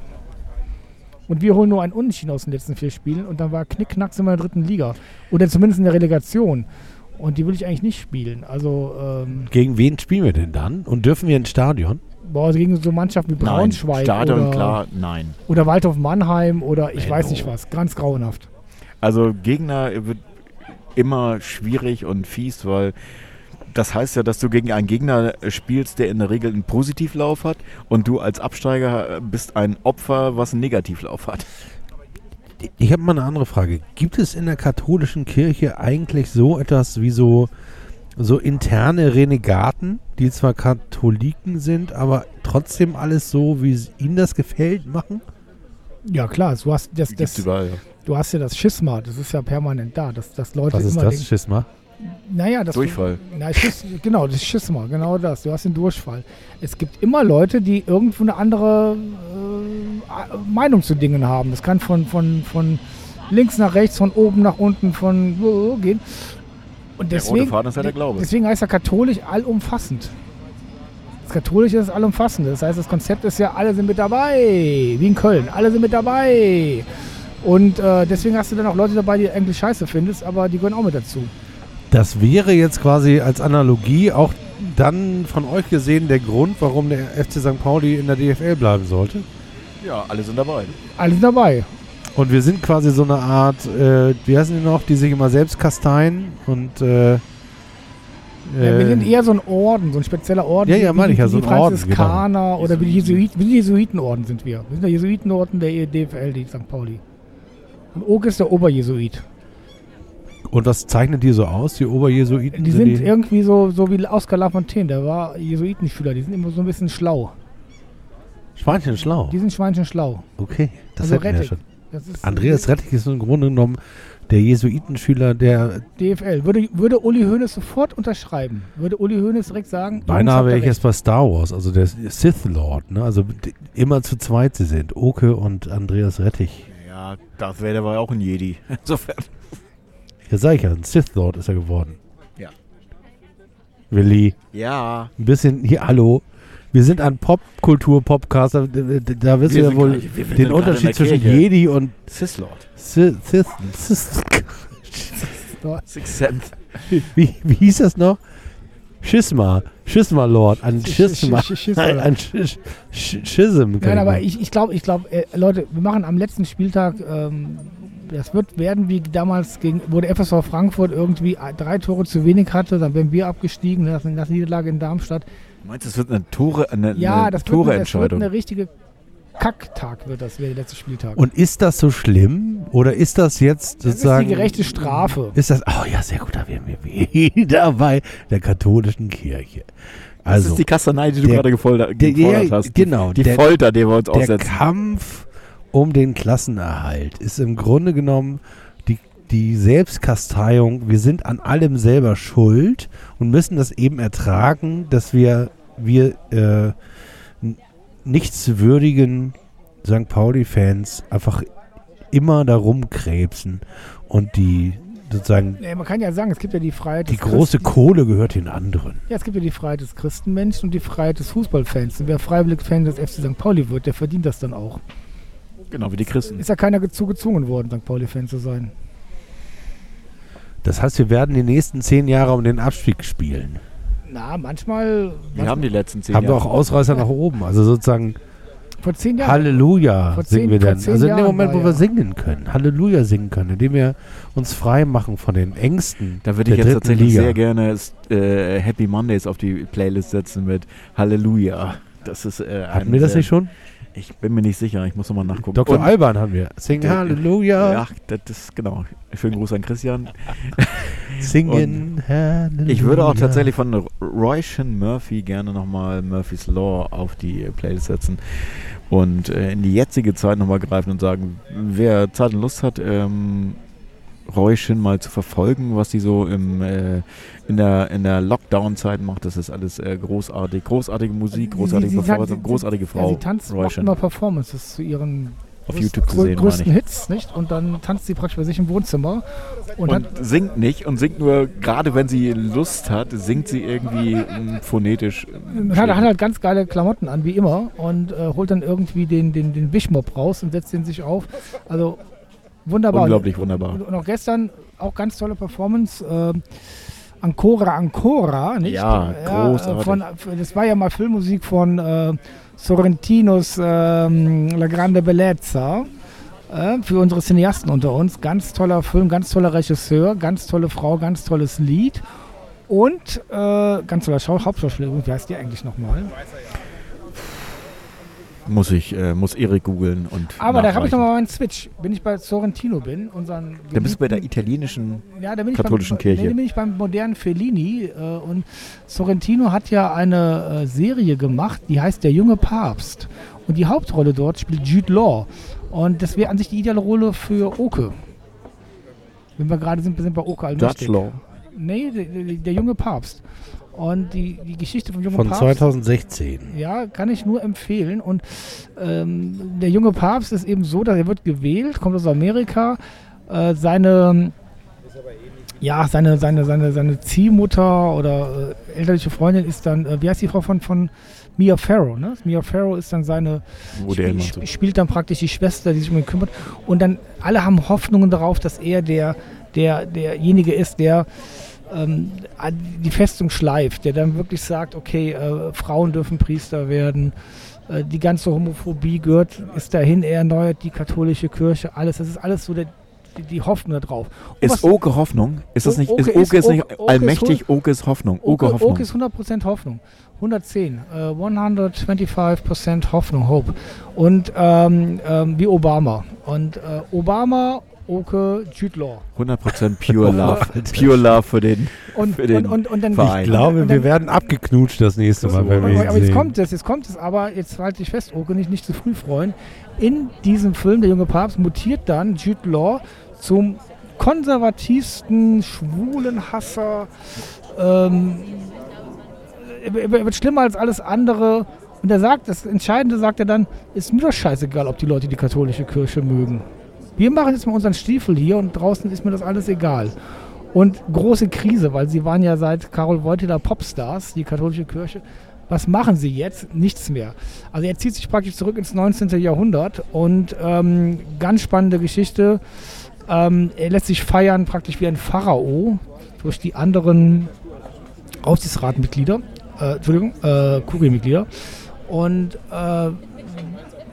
Und wir holen nur ein Unentschieden aus den letzten vier Spielen und dann war Knickknack sind wir in der dritten Liga. Oder zumindest in der Relegation. Und die will ich eigentlich nicht spielen. Also, ähm, Gegen wen spielen wir denn dann? Und dürfen wir ins Stadion? boah, also gegen so Mannschaften wie Nein, Braunschweig Stadion, oder, klar, nein. oder Waldhof Mannheim oder ich weiß Menno. nicht was. Ganz grauenhaft. Also Gegner wird immer schwierig und fies, weil das heißt ja, dass du gegen einen Gegner spielst, der in der Regel einen Positivlauf hat und du als Absteiger äh, bist ein Opfer, was einen Negativlauf hat. Ich habe mal eine andere Frage. Gibt es in der katholischen Kirche eigentlich so etwas wie so, so interne Renegaten, die zwar Katholiken sind, aber trotzdem alles so, wie es ihnen das gefällt, machen? Ja klar, du hast, das, das, überall. ja. du hast ja das Schisma, das ist ja permanent da, dass, dass Leute Was ist immer das, denken, Schisma? Naja, das Durchfall. Na, Schiss, genau, das Schisma, genau das. Du hast den Durchfall. Es gibt immer Leute, die irgendwo eine andere äh, Meinung zu Dingen haben. Das kann von, von, von links nach rechts, von oben nach unten, von so gehen. Und deswegen, ja der Glaube. deswegen heißt er katholisch allumfassend. Das Katholische ist allumfassend. Das heißt, das Konzept ist ja, alle sind mit dabei. Wie in Köln, alle sind mit dabei. Und äh, deswegen hast du dann auch Leute dabei, die du eigentlich scheiße findest, aber die gehören auch mit dazu. Das wäre jetzt quasi als Analogie auch dann von euch gesehen der Grund, warum der FC St. Pauli in der DFL bleiben sollte. Ja, alle sind dabei. Alle sind dabei. Und wir sind quasi so eine Art, äh, wie heißen die noch, die sich immer selbst kasteien und äh, Ja, wir äh, sind eher so ein Orden, so ein spezieller Orden. Ja, ja, meine ich ja, die so ein Orden, Franziskaner oder wie die Jesuiten. Jesuiten. Wie die Jesuitenorden sind wir. Wir sind der Jesuitenorden der DFL, die St. Pauli. Und Oke ist der Oberjesuit. Und was zeichnet die so aus, die Oberjesuiten? Die sind irgendwie so, so wie Oskar Lafontaine, der war Jesuitenschüler. Die sind immer so ein bisschen schlau. Schweinchen schlau. Die sind Schweinchen schlau. Okay, das Also hätten wir ja Rettig. schon. Das ist Andreas Rettig ist im Grunde genommen der Jesuitenschüler, der DFL. Würde, würde Uli Hoeneß sofort unterschreiben. Würde Uli Hoeneß direkt sagen, beinahe wäre ich jetzt bei Star Wars, also der Sith Lord, ne? Also immer zu zweit sie sind. Oke und Andreas Rettich. Ja, Darth Vader war auch ein Jedi. Insofern. Ja, sag ich ja, ein Sith Lord ist er geworden. Ja. Willi, Ja. ein bisschen, hier, hallo. Wir sind ein Popkultur-Podcast, da, da, da wirst du Wir ja wohl gerade- wir den Unterschied zwischen. Jedi und Sith Lord. Sith. Sith, Sith Sixth Sense. wie, wie hieß das noch? Schisma. Schisma Lord. Ein Sch- Schisma. Sch Schism. Nein, aber ich, ich glaube, ich glaube, äh, Leute, wir machen am letzten Spieltag, ähm, das wird werden wie damals gegen, wo der FSV Frankfurt irgendwie drei Tore zu wenig hatte, dann wären wir abgestiegen, nach, nach der Niederlage in Darmstadt. Du meinst, das wird eine Tore, eine, Ja, eine das wird, eine, das wird Toreentscheidung? eine richtige Kacktag, wird das, wäre der letzte Spieltag. Und ist das so schlimm? Oder ist das jetzt das ist sozusagen. die gerechte Strafe. Ist das. Oh ja, sehr gut, da wären wir wieder bei der katholischen Kirche. das Also, ist die Kassanei, die du der- gerade gefoltert, der- gefordert hast. genau, Die, die der- Folter, die wir uns der aussetzen. Kampf um den Klassenerhalt ist im Grunde genommen die, die Selbstkasteiung. Wir sind an allem selber schuld und müssen das eben ertragen, dass wir, wir äh, nichtswürdigen St. Pauli-Fans einfach immer darum krebsen und die sozusagen Nee, man kann ja sagen, es gibt ja die Freiheit die große Christen, Kohle gehört den anderen. Ja, es gibt ja die Freiheit des Christenmenschen und die Freiheit des Fußballfans. Und wer freiwillig Fan des FC St. Pauli wird, der verdient das dann auch. Genau, wie die Christen. Ist ja keiner dazu gezwungen worden, St. Pauli-Fan zu sein. Das heißt, wir werden die nächsten zehn Jahre um den Abstieg spielen. Na, manchmal. Wir haben die letzten zehn Haben wir Jahre. auch Ausreißer nach oben. Also sozusagen vor zehn Jahren. Halleluja Vor singen zehn- wir dann. Also in dem Jahren Moment, war wo wir ja- singen können. Halleluja singen können, indem wir uns frei machen von den Ängsten. Da würde ich der jetzt tatsächlich Liga. sehr gerne äh, Happy Mondays auf die Playlist setzen mit Halleluja. Das ist, äh, Hatten wir das sehr- nicht schon? Ich bin mir nicht sicher, ich muss nochmal nachgucken. Dr. Und- Alban haben wir. Sing Der- Halleluja. Ja, das ist genau. Schönen Gruß an Christian. Singen Halleluja. Ich würde auch tatsächlich von Roy Shin Murphy gerne nochmal Murphy's Law auf die Playlist setzen und äh, in die jetzige Zeit nochmal greifen und sagen, wer Zeit und Lust hat, ähm, Roy Shin mal zu verfolgen, was sie so im, äh, in der, in der Lockdown-Zeit macht, das ist alles äh, großartig. Großartige Musik, Sie- großartige sie- sie Performance, tanzt- großartige Ja, Frau. sie tanzt macht immer Performances zu ihren auf größ- YouTube zu grö- sehen, größten. Hits, nicht? Und dann tanzt sie praktisch bei sich im Wohnzimmer und, Und hat singt nicht und singt nur, gerade wenn sie Lust hat, singt sie irgendwie ähm, phonetisch. ähm, hat, hat halt ganz geile Klamotten an, wie immer, und äh, holt dann irgendwie den, den, den Wischmopp raus und setzt den sich auf. Also wunderbar. Unglaublich und, wunderbar. Und auch gestern auch ganz tolle Performance. Äh, Ancora Ancora, nicht? Ja, großartig. Von, das war ja mal Filmmusik von äh, Sorrentinos ähm, La Grande Bellezza. Äh, für unsere Cineasten unter uns. Ganz toller Film, ganz toller Regisseur, ganz tolle Frau, ganz tolles Lied. Und äh, ganz toller Schau Hauptschauspieler. Wie heißt die eigentlich nochmal? Muss ich, äh, muss Erik googeln und. Aber da habe ich nochmal meinen Switch. Wenn ich bei Sorrentino bin, unseren. Da bist du bei der italienischen. ja, da bin ich katholischen beim, Kirche. Nee, da bin ich beim modernen Fellini. Äh, und Sorrentino hat ja eine äh, Serie gemacht, die heißt Der junge Papst. Und die Hauptrolle dort spielt Jude Law. Und das wäre an sich die ideale Rolle für Oke. Wenn wir gerade sind, wir sind bei Oke allmächtig. Dutch Law. Nee, der, der, der junge Papst. Und die, die Geschichte vom jungen Von Papst. 2016. Ja, kann ich nur empfehlen. Und ähm, der junge Papst ist eben so, dass er wird gewählt, kommt aus Amerika. Äh, seine, ja, seine, seine, seine, seine Ziehmutter oder äh, elterliche Freundin ist dann, äh, wie heißt die Frau von, von Mia Farrow, ne? Mia Farrow ist dann seine, spiel, sp- spielt dann praktisch die Schwester, die sich um ihn kümmert. Und dann alle haben Hoffnungen darauf, dass er der, der, derjenige ist, der ähm, die Festung schleift, der dann wirklich sagt, okay, äh, Frauen dürfen Priester werden, äh, die ganze Homophobie gehört, ist dahin, er erneuert die katholische Kirche, alles, das ist alles so der, die, die Hoffnung da drauf. Und was- Ist Oke Hoffnung? Ist das nicht, Oke ist Oke ist nicht Oke- ist allmächtig? Oke ist Hoffnung. Oke Oke, Hoffnung. Oke ist 100% Hoffnung. 110, äh, 125% Hoffnung, Hope. Und ähm, ähm, wie Obama. Und äh, Obama, Oke, Jude Law. 100% Pure Love. Pure Love für den. Und, Für den und, und, und dann Verein. Ich glaube, und wir dann- werden abgeknutscht das nächste Mal, wenn wir aber jetzt sehen. kommt es, jetzt kommt es, aber jetzt halte ich fest, Oke, nicht, nicht zu früh freuen. In diesem Film, Der junge Papst, mutiert dann Jude Law zum konservativsten, schwulen Hasser. Ähm, er er wird schlimmer als alles andere. Und er sagt, das Entscheidende sagt er dann, ist mir doch scheißegal, ob die Leute die katholische Kirche mögen. Wir machen jetzt mal unseren Stiefel hier und draußen ist mir das alles egal. Und große Krise, weil sie waren ja seit Karol Wojtyla Popstars, die katholische Kirche. Was machen sie jetzt? Nichts mehr. Also er zieht sich praktisch zurück ins 19. Jahrhundert und ähm, ganz spannende Geschichte. Ähm, er lässt sich feiern praktisch wie ein Pharao durch die anderen Aufsichtsratmitglieder, äh, Entschuldigung, äh, Kuriemitglieder. Und äh,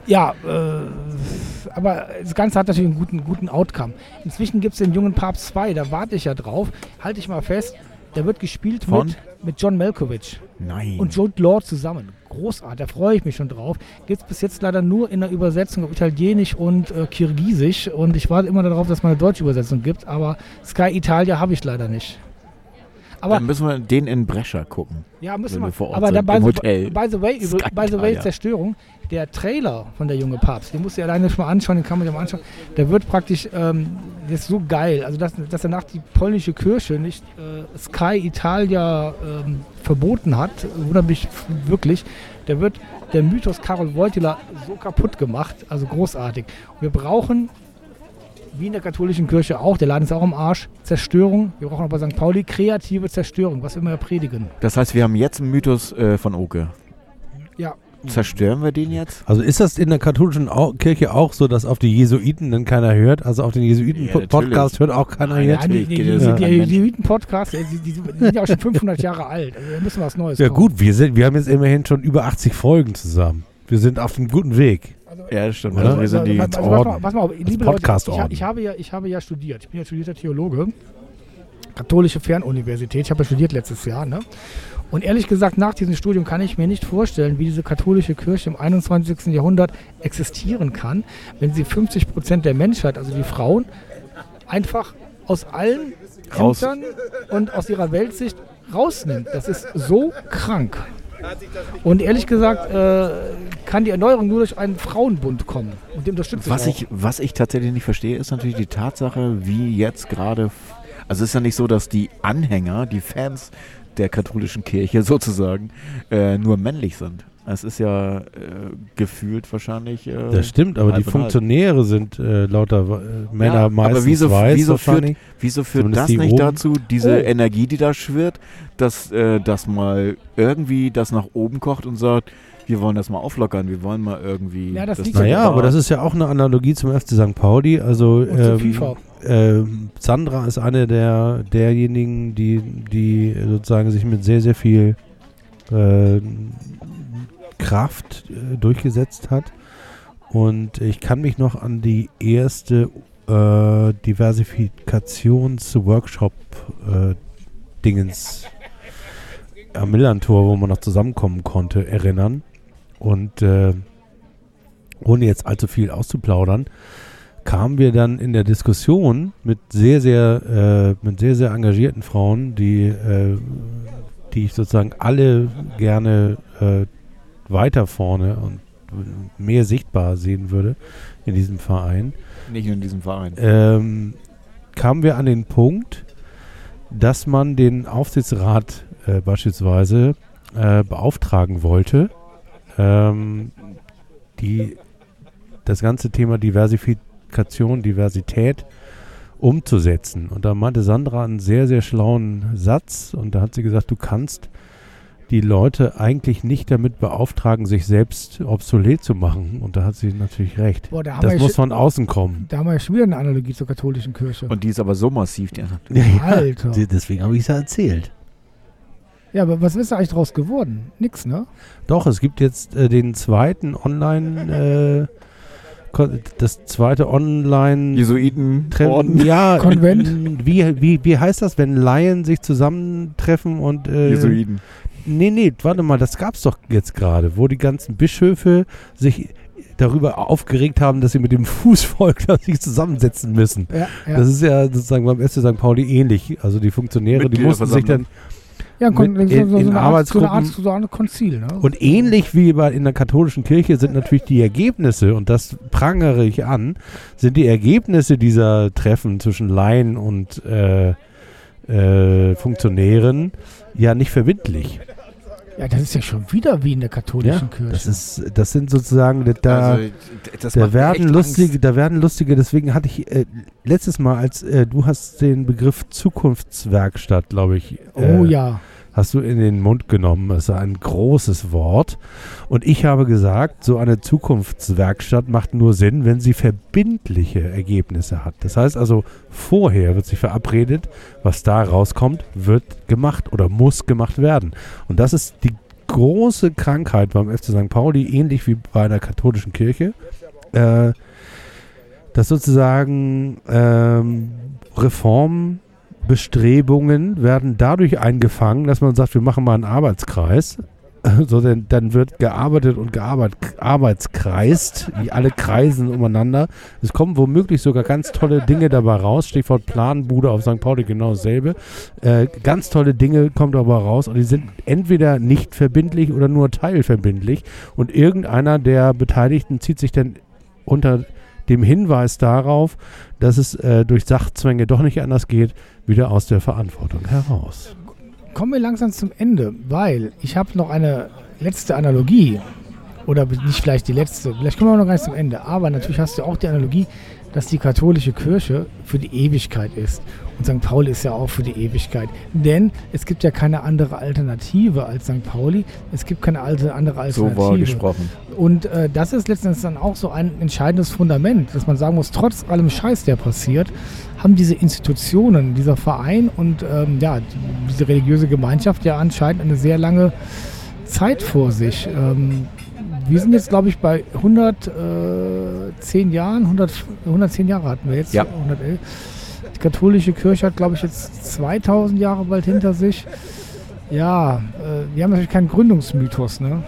ja, äh, aber das Ganze hat natürlich einen guten, guten Outcome. Inzwischen gibt es den jungen Papst 2, da warte ich ja drauf. Halte ich mal fest, der wird gespielt Von? mit, mit John Malkovich Nein. und Jude Law zusammen. Großartig, da freue ich mich schon drauf. Gibt es bis jetzt leider nur in der Übersetzung auf Italienisch und äh, Kirgisisch und ich warte immer darauf, dass es mal eine deutsche Übersetzung gibt, aber Sky Italia habe ich leider nicht. Aber Dann müssen wir den in Brescia gucken. ja, müssen wir. wir vor Ort aber sind, da, by, im the- Hotel. by the way, Sky by the way. Zerstörung, der Trailer von der junge Papst, den musst du dir alleine schon mal anschauen, den kann man sich mal anschauen. Der wird praktisch, ähm, der ist so geil, also dass, dass danach die polnische Kirche nicht äh, Sky Italia ähm, verboten hat, wundert mich wirklich. Der wird der Mythos Karol Wojtyla so kaputt gemacht, also großartig. Wir brauchen wie in der katholischen Kirche auch, der Laden ist auch am Arsch, Zerstörung. Wir brauchen auch bei St. Pauli kreative Zerstörung, was wir immer predigen. Das heißt, wir haben jetzt einen Mythos äh, von Oke. Ja. Zerstören wir den jetzt? Also ist das in der katholischen Au Kirche auch so, dass auf die Jesuiten dann keiner hört? Also auf den Ja, Jesuiten-Podcast hört auch keiner Nein, hier? Ja, die, natürlich die, die, die, die, Menschen. die Jesuiten-Podcasts, die, sind ja auch schon 500 Jahre alt. Also da müssen wir was Neues Ja kommen. gut, wir, sind, wir haben jetzt immerhin schon über 80 Folgen zusammen. Wir sind auf einem guten Weg. Ja, das stimmt. Oder? Also wir sind die. also, als pass, mal, pass mal liebe Leute, ich, ich, habe ja, ich habe ja studiert. Ich bin ja studierter Theologe. Katholische Fernuniversität. Ich habe ja studiert letztes Jahr. Ne? Und ehrlich gesagt, nach diesem Studium kann ich mir nicht vorstellen, wie diese katholische Kirche im 21. Jahrhundert existieren kann, wenn sie 50 Prozent der Menschheit, also die Frauen, einfach aus allen Raus. Ämtern und aus ihrer Weltsicht rausnimmt. Das ist so krank. Und ehrlich gesagt äh, kann die Erneuerung nur durch einen Frauenbund kommen. Und dem unterstütze Was ich was ich tatsächlich nicht verstehe, ist natürlich die Tatsache, wie jetzt gerade. Also es ist ja nicht so, dass die Anhänger, die Fans der katholischen Kirche sozusagen, äh, nur männlich sind, Es ist ja äh, gefühlt wahrscheinlich. Äh, Das stimmt, aber die und halb. Funktionäre sind äh, lauter äh, Männer Ja, meistens aber wieso, weiß wieso, führt, wieso führt das die nicht oben. dazu, diese Oh. Energie, die da schwirrt, dass äh, das mal irgendwie das nach oben kocht und sagt, wir wollen das mal auflockern, wir wollen mal irgendwie. Ja, das liegt Thema- Naja, aber das ist ja auch eine Analogie zum FC St. Pauli. Also ähm, FIFA. ähm, Sandra ist eine der derjenigen, die, die sozusagen sich mit sehr, sehr viel äh, Kraft äh, durchgesetzt hat. Und ich kann mich noch an die erste äh, Diversifikations-Workshop-Dingens am Millantor, wo man noch zusammenkommen konnte, erinnern. Und äh, ohne jetzt allzu viel auszuplaudern, kamen wir dann in der Diskussion mit sehr, sehr, äh, mit sehr, sehr engagierten Frauen, die, äh, die ich sozusagen alle gerne äh, weiter vorne und mehr sichtbar sehen würde in diesem Verein, Nicht nur in diesem Verein. ähm, kamen wir an den Punkt, dass man den Aufsichtsrat äh, beispielsweise äh, beauftragen wollte, ähm, die, das ganze Thema Diversifikation, Diversität umzusetzen. Und da meinte Sandra einen sehr, sehr schlauen Satz und da hat sie gesagt, du kannst die Leute eigentlich nicht damit beauftragen, sich selbst obsolet zu machen. Und da hat sie natürlich recht. Boah, da Das muss ja, von außen kommen. da haben wir ja schon wieder eine Analogie zur katholischen Kirche. Und die ist aber so massiv. Die, Alter. Deswegen habe ich es ja erzählt. Ja, aber was ist da eigentlich draus geworden? Nix, ne? Doch, es gibt jetzt äh, den zweiten Online, äh, das zweite Online Jesuiten. Treffen. Ja, Konvent? Wie, wie, wie heißt das, wenn Laien sich zusammentreffen und äh, Jesuiten. Nee, nee, warte mal, das gab's doch jetzt gerade, wo die ganzen Bischöfe sich darüber aufgeregt haben, dass sie mit dem Fußvolk da sich zusammensetzen müssen. Ja, ja. Das ist ja sozusagen beim FC St. Pauli ähnlich. Also die Funktionäre, die mussten sich dann ja, mit- so, in- so, in so eine Art, so eine Art, Arbeitsgruppen- Konzil, ne? Und ähnlich wie bei in der katholischen Kirche sind natürlich die Ergebnisse, und das prangere ich an, sind die Ergebnisse dieser Treffen zwischen Laien und äh, äh, Funktionären ja nicht verbindlich. ja, das ist ja schon wieder wie in der katholischen Ja, Kirche. das ist, das sind sozusagen da, da, also, das da werden lustige, Angst. da werden lustige. Deswegen hatte ich äh, letztes Mal, als äh, du hast den Begriff Zukunftswerkstatt, glaube ich, äh, oh ja. Hast du in den Mund genommen. Das ist ein großes Wort. Und ich habe gesagt, so eine Zukunftswerkstatt macht nur Sinn, wenn sie verbindliche Ergebnisse hat. Das heißt also, vorher wird sich verabredet, was da rauskommt, wird gemacht oder muss gemacht werden. Und das ist die große Krankheit beim FC St. Pauli, ähnlich wie bei der katholischen Kirche. Äh, dass sozusagen ähm, Reformbestrebungen werden dadurch eingefangen, dass man sagt, wir machen mal einen Arbeitskreis. So, denn, dann wird gearbeitet und gearbeitet, arbeitskreist, wie alle kreisen umeinander. Es kommen womöglich sogar ganz tolle Dinge dabei raus. Stichwort Planbude auf St. Pauli, genau dasselbe. Äh, ganz tolle Dinge kommen dabei raus und die sind entweder nicht verbindlich oder nur teilverbindlich. Und irgendeiner der Beteiligten zieht sich dann unter dem Hinweis darauf, dass es äh, durch Sachzwänge doch nicht anders geht, wieder aus der Verantwortung heraus. Kommen wir langsam zum Ende, weil ich habe noch eine letzte Analogie. Oder nicht vielleicht die letzte, vielleicht kommen wir noch gar nicht zum Ende. Aber natürlich hast du auch die Analogie, dass die katholische Kirche für die Ewigkeit ist. Und St. Pauli ist ja auch für die Ewigkeit. Denn es gibt ja keine andere Alternative als St. Pauli. Es gibt keine alte, andere So Alternative. war gesprochen. Und äh, das ist letztendlich dann auch so ein entscheidendes Fundament, dass man sagen muss, trotz allem Scheiß, der passiert, haben diese Institutionen, dieser Verein und ähm, ja, die, diese religiöse Gemeinschaft ja anscheinend eine sehr lange Zeit vor sich. Ähm, wir sind jetzt, glaube ich, bei 110 Jahren, 100, 110 Jahre hatten wir jetzt, Ja. 111. Die katholische Kirche hat, glaube ich, jetzt 2000 Jahre bald hinter sich. Ja, äh, wir haben natürlich keinen Gründungsmythos, ne?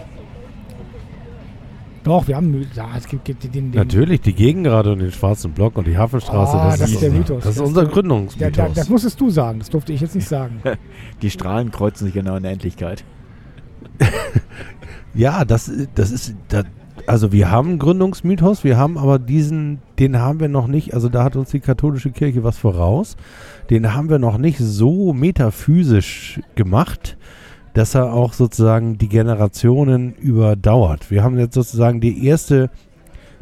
Doch, wir haben ja, es gibt, gibt den, den Natürlich, die Gegengrade und den Schwarzen Block und die Hafenstraße, Ah, das, das ist der unser, Mythos. Das ist unser Gründungsmythos. Ja, da, das musstest du sagen, das durfte ich jetzt nicht sagen. Die Strahlen kreuzen sich genau in der Endlichkeit. Ja, das, das ist, da, also wir haben Gründungsmythos, wir haben aber diesen, den haben wir noch nicht, also da hat uns die katholische Kirche was voraus, den haben wir noch nicht so metaphysisch gemacht, dass er auch sozusagen die Generationen überdauert. Wir haben jetzt sozusagen die erste,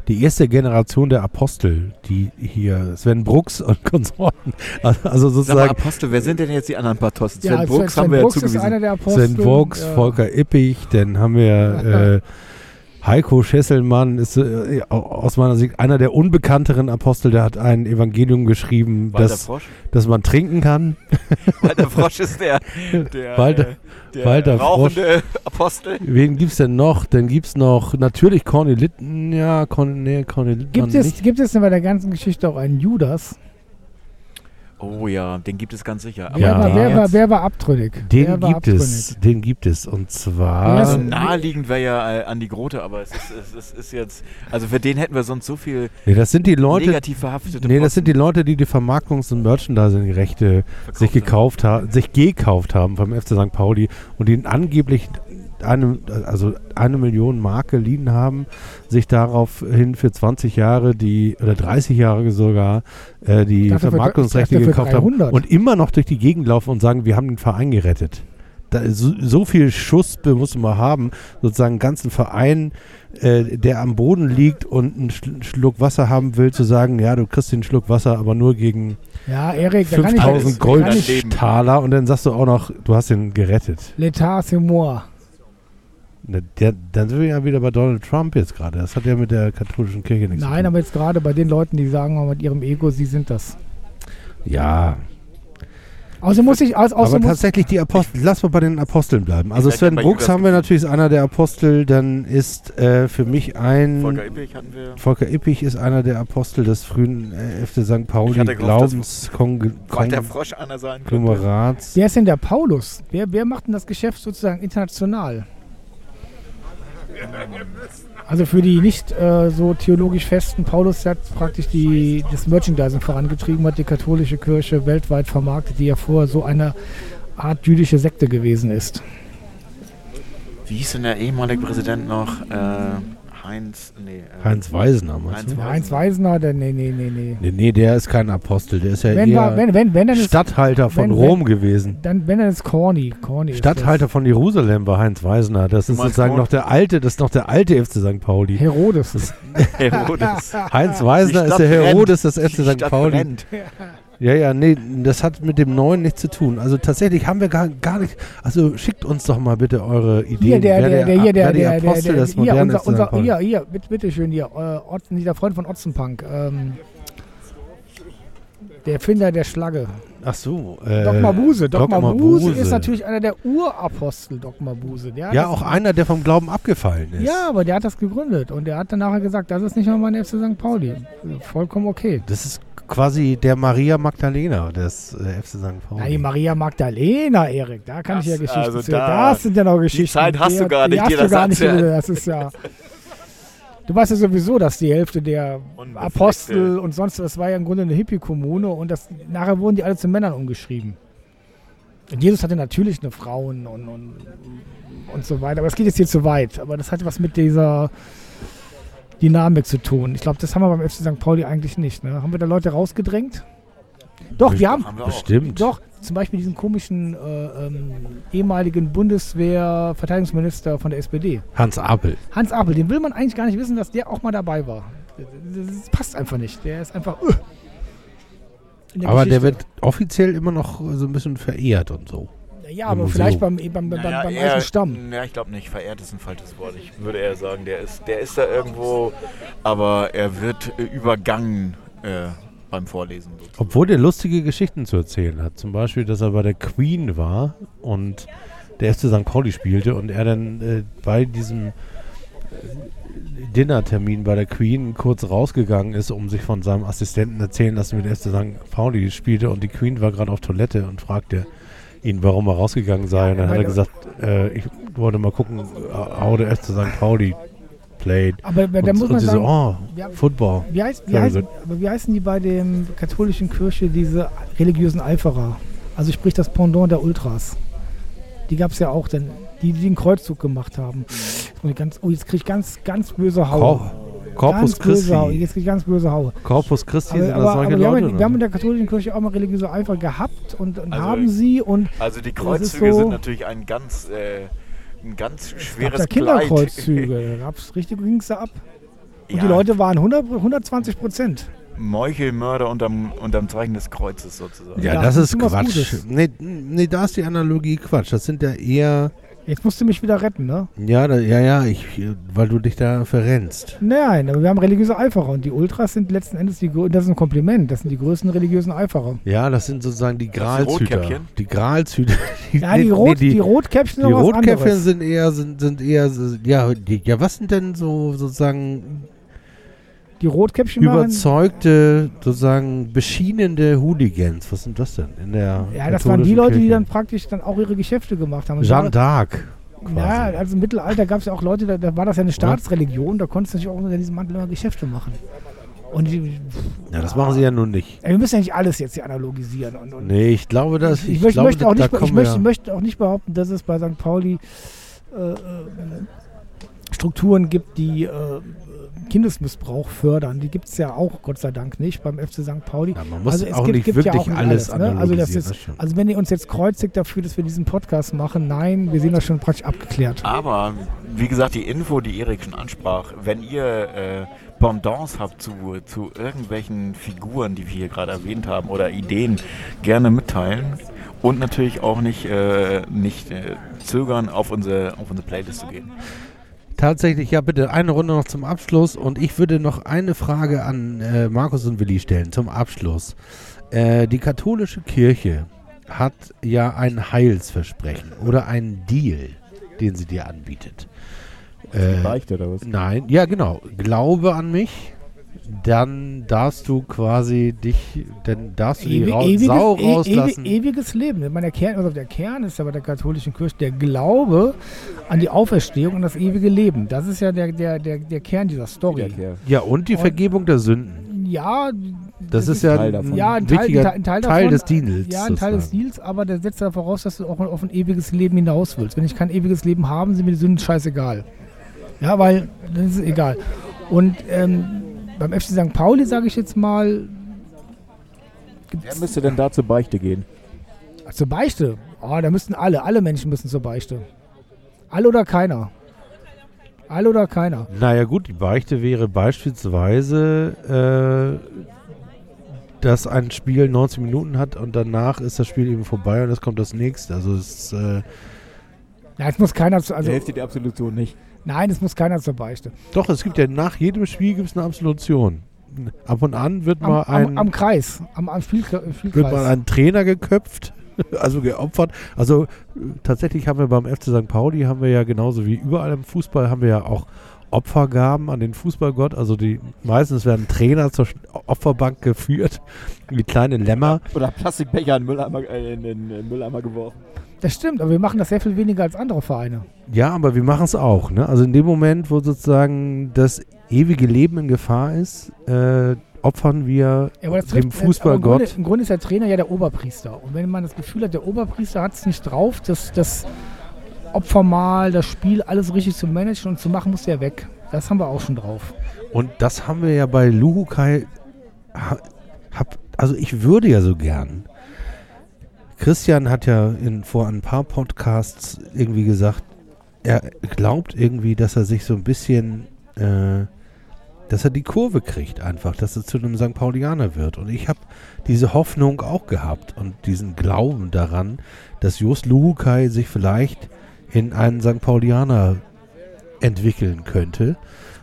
die erste Generation der Apostel, die hier Sven Brooks und Konsorten, also also Sag mal, sozusagen Apostel, wer sind denn jetzt die anderen Apostel? Sven Ja, Brooks Sven haben wir ja Brooks ist zugewiesen. einer der Apostel. Sven Brooks, ja. Volker Ippich, dann haben wir äh, Heiko Schesselmann, ist äh, aus meiner Sicht einer der unbekannteren Apostel, der hat ein Evangelium geschrieben, Walter das, Frosch? das man trinken kann. Walter Frosch ist der, der, Walter- äh, der Walter rauchende Apostel. Wen gibt's denn noch? Dann gibt's noch natürlich Corny Litten, ja, Corny, nee, Corny Gibt es, nicht. gibt es denn bei der ganzen Geschichte auch einen Judas? Oh ja, den gibt es ganz sicher. Wer, Ja. war, wer, war, wer war abtrünnig? Den wer gibt es, den gibt es. Und zwar, Also naheliegend wäre ja äh, Andi Grote, aber es ist, es, ist, es ist jetzt, also für den hätten wir sonst so viel nee, das sind die Leute, negativ verhaftete nee, das sind die Posten Leute, die die Vermarktungs- und Merchandising-Rechte sich gekauft haben, sich gekauft haben vom FC St. Pauli und die angeblich eine, also eine Million Mark geliehen haben, sich daraufhin für 20 Jahre die, oder 30 Jahre sogar, äh, die dachte Vermarktungsrechte dachte gekauft haben 300. und immer noch durch die Gegend laufen und sagen, wir haben den Verein gerettet. Da, so, so viel Schuss muss man haben, sozusagen einen ganzen Verein, äh, der am Boden liegt und einen Schl- Schluck Wasser haben will, zu sagen, ja, du kriegst den Schluck Wasser, aber nur gegen Ja, Erik, da kann ich 5000 da kann ich- Goldtaler und dann sagst du auch noch, du hast ihn gerettet. L'état c'est moi. Ne, Der, dann sind wir ja wieder bei Donald Trump jetzt gerade. Das hat ja mit der katholischen Kirche nichts Nein, zu tun. aber jetzt gerade bei den Leuten, die sagen mit ihrem Ego, sie sind das. Ja, Außer muss ich, außer aber tatsächlich die Apostel, lass mal bei den Aposteln bleiben. Also Sven Brooks haben wir natürlich, ist einer der Apostel, dann ist äh, für mich ein... Volker Ippich hatten wir. Volker Ippich ist einer der Apostel des frühen äh, FC St. Pauli Walter Glaubenskonglomeraats. Frosch einer sein könnte. wer ist denn der Paulus? Wer, wer macht denn das Geschäft sozusagen international? Also für die nicht äh, so theologisch festen, Paulus hat praktisch die, das Merchandising vorangetrieben, hat die katholische Kirche weltweit vermarktet, die ja vorher so eine Art jüdische Sekte gewesen ist. Wie hieß denn der ehemalige Präsident noch? Äh, Heinz, nee. Äh, Heinz Weisner, meinst Heinz du? Heinz Weisner, der, nee, nee, nee, nee. Nee, nee, der ist kein Apostel, der ist ja Wenn, eher war, wenn, wenn, wenn, dann ist, Statthalter von wenn- Rom gewesen. dann, wenn dann ist Corny. Corny ist Statthalter von Jerusalem war Heinz Weisner. Das ist sozusagen noch der alte, das ist noch der alte FC St. Pauli. Herodes. Herodes. Heinz Weisner ist der. Herodes des FC St. Pauli. brennt. Ja, ja, nee, das hat mit dem Neuen nichts zu tun. Also tatsächlich haben wir gar, gar nicht. Also schickt uns doch mal bitte eure Ideen. Hier, der, wer der, der, hier, der, der, der, Apostel der, des hier, modernen unser, unser, Pauli. hier, hier, bitte, bitte schön, hier, äh, Otzen, dieser Freund von Otzenpunk, ähm, der Erfinder der Schlagge. Ach so. Äh, Doc Mabuse. Doc, Doc Mabuse Mabuse. ist natürlich einer der Urapostel. Der hat Ja, auch einer, der vom Glauben abgefallen ist. Ja, aber der hat das gegründet und der hat dann nachher gesagt, das ist nicht mehr mein FC St. Pauli. Vollkommen okay. Das ist quasi der Maria Magdalena des äh, FC St. Pauli. Na, die Maria Magdalena, Erik, da kann ich ja Das- Geschichten also zu. da- Das sind ja noch Geschichten. Zeit hast du gar die nicht, hast dir du das gar nicht. Das ist ja. Du weißt ja sowieso, dass die Hälfte der. Apostel und sonst, das war ja im Grunde eine Hippie-Kommune und das, nachher wurden die alle zu Männern umgeschrieben. Und Jesus hatte natürlich eine Frauen und, und, und so weiter, aber das geht jetzt hier zu weit. Aber das hat was mit dieser Dynamik zu tun. Ich glaube, das haben wir beim FC St. Pauli eigentlich nicht. Ne? Haben wir da Leute rausgedrängt? Doch, wir haben, Haben wir auch. Bestimmt. doch, zum Beispiel diesen komischen äh, ähm, ehemaligen Bundeswehr-Verteidigungsminister von der SPD. Hans Apel. Hans Apel, den will man eigentlich gar nicht wissen, dass der auch mal dabei war. Das, passt einfach nicht. Der ist einfach. Uh, in Aber der Geschichte. wird offiziell immer noch so ein bisschen verehrt und so. Ja, aber Museum. vielleicht beim, beim, beim, Naja, beim eher- alten Stamm. Ja, ich glaube nicht. Verehrt ist ein falsches Wort. Ich würde eher sagen, der ist, der ist da irgendwo, aber er wird äh, übergangen äh, beim Vorlesen. sozusagen. Obwohl der lustige Geschichten zu erzählen hat. Zum Beispiel, dass er bei der Queen war und der FC St. Pauli spielte und er dann äh, bei diesem äh, Dinnertermin bei der Queen kurz rausgegangen ist, um sich von seinem Assistenten erzählen lassen, wie der FC St. Pauli spielte und die Queen war gerade auf Toilette und fragte ihn, warum er rausgegangen sei. Und dann hat er gesagt, äh, ich wollte mal gucken, how der FC St. Pauli played. Aber da und, muss und man sie sagen, so, oh, ja, Football. wie, heißt, wie, heißen, aber wie heißen die bei dem katholischen Kirche diese religiösen Eiferer? Also sprich das Pendant der Ultras. Die gab es ja auch, denn die, die den Kreuzzug gemacht haben. Ich ganz, oh, jetzt kriege ich ganz, ganz böse Haut. Corpus ganz böse Haue. Christi. Jetzt ich ganz böse Haue. Corpus Christi Aber, sind das aber, solche aber wir, haben, Leute. in- wir haben in ne? der katholischen Kirche auch mal religiöse Eifer gehabt und, und Also- haben sie und Also die Kreuzzüge so- sind natürlich ein ganz, äh, ein ganz schweres Kleid. Kinderkreuzzüge. Richtig ging's da ab. Und Ja, die Leute waren 100, 120 Prozent. Meuchelmörder unterm, unterm Zeichen des Kreuzes sozusagen. Ja, Ja, das das ist Quatsch. Nee, nee, da ist die Analogie Quatsch. Das sind ja eher. Jetzt musst du mich wieder retten, ne? Ja, da, ja, ja, ich, weil du dich da verrennst. Nein, aber wir haben religiöse Eiferer und die Ultras sind letzten Endes die das ist ein Kompliment, das sind die größten religiösen Eiferer. Ja, das sind sozusagen die die Gralshüter. Rotkäppchen? Die Gralshüter. Ja, die, nee, Rot, nee, die, Rotkäppchen die sind noch was Rotkäppchen sind eher, sind, sind eher, ja, die, ja, was sind denn so sozusagen Die Rotkäppchen machen, überzeugte, sozusagen beschienende Hooligans? Was sind das denn in der ja, das waren die Leute, die Kirche? dann praktisch dann auch ihre Geschäfte gemacht haben. Jeanne da- d'Arc. Ja, also im Mittelalter gab es ja auch Leute, da, da war das ja eine Staatsreligion, da konntest du natürlich auch unter diesem Mantel immer Geschäfte machen. Und die, ja, das machen sie ja nun nicht. ja, wir müssen ja nicht alles jetzt hier analogisieren. Und, und Nee, ich glaube, dass ich, ich, möchte, glaube, möchte auch nicht, ich möchte, wir- möchte auch nicht behaupten, dass es bei St. Pauli äh, äh, Strukturen gibt, die äh, Kindesmissbrauch fördern. Die gibt es ja auch, Gott sei Dank, nicht beim FC St. Pauli. Ja, man muss Also es auch gibt- nicht gibt ja wirklich auch nicht alles alles, ne? Also das analysieren. ist- das. Also wenn ihr uns jetzt kreuzigt dafür, dass wir diesen Podcast machen, nein, wir sehen das schon praktisch abgeklärt. Aber wie gesagt, die Info, die Erik schon ansprach, wenn ihr äh, Pendants habt zu, zu irgendwelchen Figuren, die wir hier gerade erwähnt haben, oder Ideen, gerne mitteilen. Und natürlich auch nicht, äh, nicht äh, zögern, auf unsere, auf unsere Playlist zu gehen. Tatsächlich, ja, bitte eine Runde noch zum Abschluss und ich würde noch eine Frage an äh, Markus und Willi stellen zum Abschluss. Äh, die katholische Kirche hat ja ein Heilsversprechen oder einen Deal, den sie dir anbietet. Äh, Beichte oder was? nein, ja genau. Glaube an mich, dann darfst du quasi dich, dann darfst du die Ewi- Ra ewiges, Sau e- rauslassen. ewi- ewiges Leben. Ich meine, der Kern, also der Kern ist ja bei der katholischen Kirche der Glaube an die Auferstehung und das ewige Leben. Das ist ja der, der, der, der Kern dieser Story. ja, und die Und- Vergebung der Sünden. Ja, Das, ist ja Teil ein davon. ja, ein Teil, wichtiger ein Teil, Teil davon, des Deals. Ja, ein Teil des. Deals, aber der setzt ja voraus, dass du auch auf ein ewiges Leben hinaus willst. Wenn ich kein ewiges Leben habe, sind mir die Sünden scheißegal. Ja, weil das ist egal. Und ähm, beim FC St. Pauli, sage ich jetzt mal, Wer müsste denn da zur Beichte gehen? zur Beichte. Oh, da müssten alle, alle Menschen müssen zur Beichte. Alle oder keiner. Alle oder keiner. Naja gut, die Beichte wäre beispielsweise, äh, dass ein Spiel 90 Minuten hat und danach ist das Spiel eben vorbei und es kommt das nächste. Also es äh, Ja, es muss keiner zu, also der Absolution nicht. Nein, es muss keiner zur Beichte. doch, es gibt ja nach jedem Spiel gibt es eine Absolution. Ab und an wird Am, mal ein am, am Kreis, am, am Spielkre- wird mal Spielkreis. ein Trainer geköpft, also geopfert. Also äh, tatsächlich haben wir beim FC St. Pauli haben wir ja genauso wie überall im Fußball haben wir ja auch Opfergaben an den Fußballgott. Also die meistens werden Trainer zur Opferbank geführt, wie kleine Lämmer. Oder Plastikbecher in den Mülleimer, äh, in den Mülleimer geworfen. Das stimmt, aber wir machen das sehr viel weniger als andere Vereine. Ja, aber wir machen es auch. Ne? Also in dem Moment, wo sozusagen das ewige Leben in Gefahr ist, äh, opfern wir Ja, aber das dem trifft- aber Im Grunde, Fußballgott. Im Grunde ist der Trainer ja der Oberpriester. Und wenn man das Gefühl hat, der Oberpriester hat es nicht drauf, das, das Opfermahl, das Spiel, alles richtig zu managen und zu machen, muss der weg. Das haben wir auch schon drauf. Und das haben wir ja bei Luhukai. ha- Hab, also ich würde ja so gern. Christian hat ja in, vor ein paar Podcasts irgendwie gesagt, er glaubt irgendwie, dass er sich so ein bisschen, äh, dass er die Kurve kriegt einfach, dass er zu einem St. Paulianer wird. Und ich habe diese Hoffnung auch gehabt und diesen Glauben daran, dass Jos Luhukai sich vielleicht in einen St. Paulianer entwickeln könnte.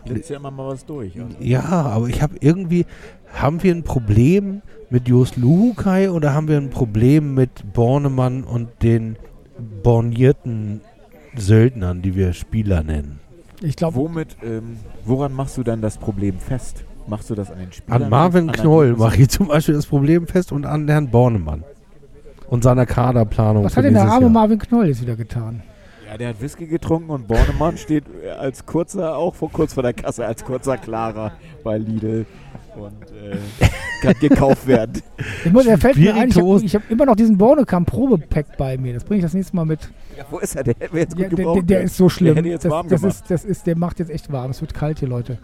Jetzt ja immer mal was durch. Also. Ja, aber ich habe irgendwie, haben wir ein Problem mit Jos Luhukai oder haben wir ein Problem mit Bornemann und den bornierten Söldnern, die wir Spieler nennen? Ich glaube, Womit, ähm, woran machst du dann das Problem fest? Machst du das an den Spielern? An Marvin an Knoll mache ich zum Beispiel das Problem fest und an Herrn Bornemann und seiner Kaderplanung. was für hat denn der arme Jahr. Marvin Knoll jetzt wieder getan? Ja, der hat Whisky getrunken und Bornemann steht als kurzer, auch vor kurz vor der Kasse, als kurzer Klarer bei Lidl und äh, kann gekauft werden. Ich muss, er fällt mir ein, ich habe hab immer noch diesen Bornekamp Probepack bei mir. Das bringe ich das nächste Mal mit. Ja, wo ist er? Der hätte mir jetzt gut Ja, der, der, gebraucht. der ist so schlimm. hätte jetzt das, warm das, ist, das ist, der macht jetzt echt warm. Es wird kalt hier, Leute.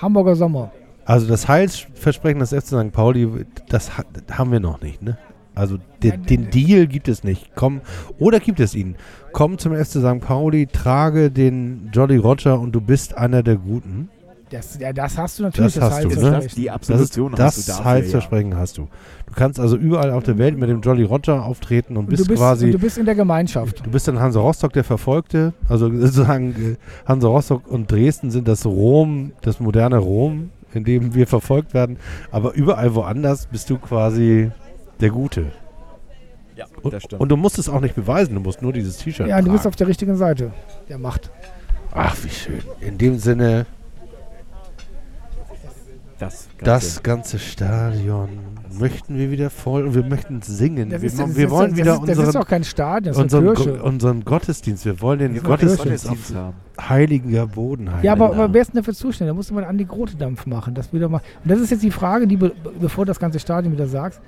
Hamburger Sommer. Also das Heilsversprechen des FC St. Pauli, das ha- haben wir noch nicht, ne? Also den, den Deal gibt es nicht. Komm, oder gibt es ihn? Komm zum FC St. Pauli, trage den Jolly Roger und du bist einer der Guten. Das, ja, das hast du natürlich, Das hast du, ne? Die Das, ist, Absolution das hast du Heilsversprechen hast du. Du kannst also überall auf der Welt mit dem Jolly Roger auftreten und Und bist, bist, quasi, und du bist in der Gemeinschaft. du bist dann Hansa Rostock der Verfolgte. Also sozusagen äh, Hansa Rostock und Dresden sind das Rom, das moderne Rom, in dem wir verfolgt werden. Aber überall woanders bist du quasi der Gute. Ja, Und, das stimmt. und du musst es auch nicht beweisen, du musst nur dieses T-Shirt Ja, du bist tragen. auf der richtigen Seite der Macht. Ach, wie schön. In dem Sinne, das, das ganze Stadion möchten wir wieder voll und wir möchten singen. Das wir ist, wir ist, wollen das wieder ist, das ist unseren, doch kein Stadion, das ist unseren, Go unseren Gottesdienst. Wir wollen den Ja, Gottesdienst auf Gottesdienst haben. heiliger Boden halten. Ja, aber, aber wer ist denn dafür zuständig? Da musste man an die Grote Dampf machen. Das wieder mal. Und das ist jetzt die Frage, die be bevor das ganze Stadion wieder sagst.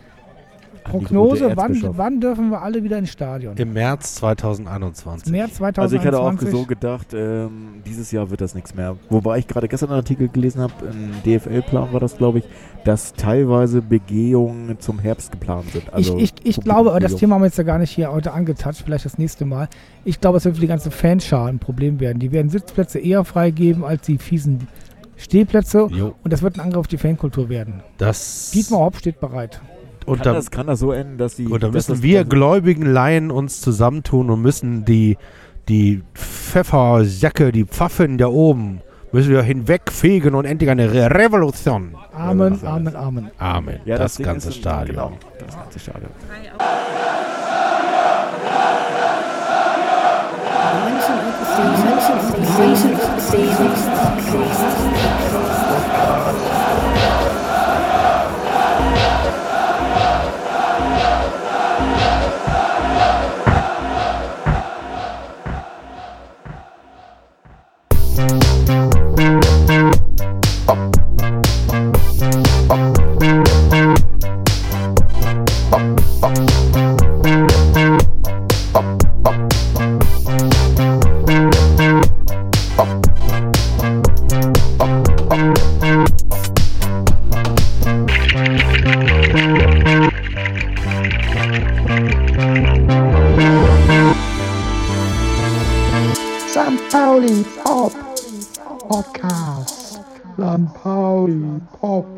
Prognose, wann, wann dürfen wir alle wieder ins Stadion? Im März 2021. März 2021. Also ich hatte auch so gedacht, ähm, dieses Jahr wird das nichts mehr. Wobei ich gerade gestern einen Artikel gelesen habe, im DFL-Plan war das, glaube ich, dass teilweise Begehungen zum Herbst geplant sind. Also ich, ich, ich glaube, aber das Thema haben wir jetzt ja gar nicht hier heute angetatscht, vielleicht das nächste Mal. Ich glaube, es wird für die ganze Fanschar ein Problem werden. Die werden Sitzplätze eher freigeben als die fiesen Stehplätze. Jo, Und das wird ein Angriff auf die Fankultur werden. das. Dietmar Hopp steht bereit. Und kann, da, das, kann das so enden, dass die... und da müssen das- wir also- gläubigen Laien uns zusammentun und müssen die, die Pfefferjacke, die Pfaffen da oben, müssen wir hinwegfegen und endlich eine Re Revolution. Amen, was alles. Amen, Amen. Amen. Ja, das, Ding ganze ist ein- Stadion. Genau, das ganze Stadion. St.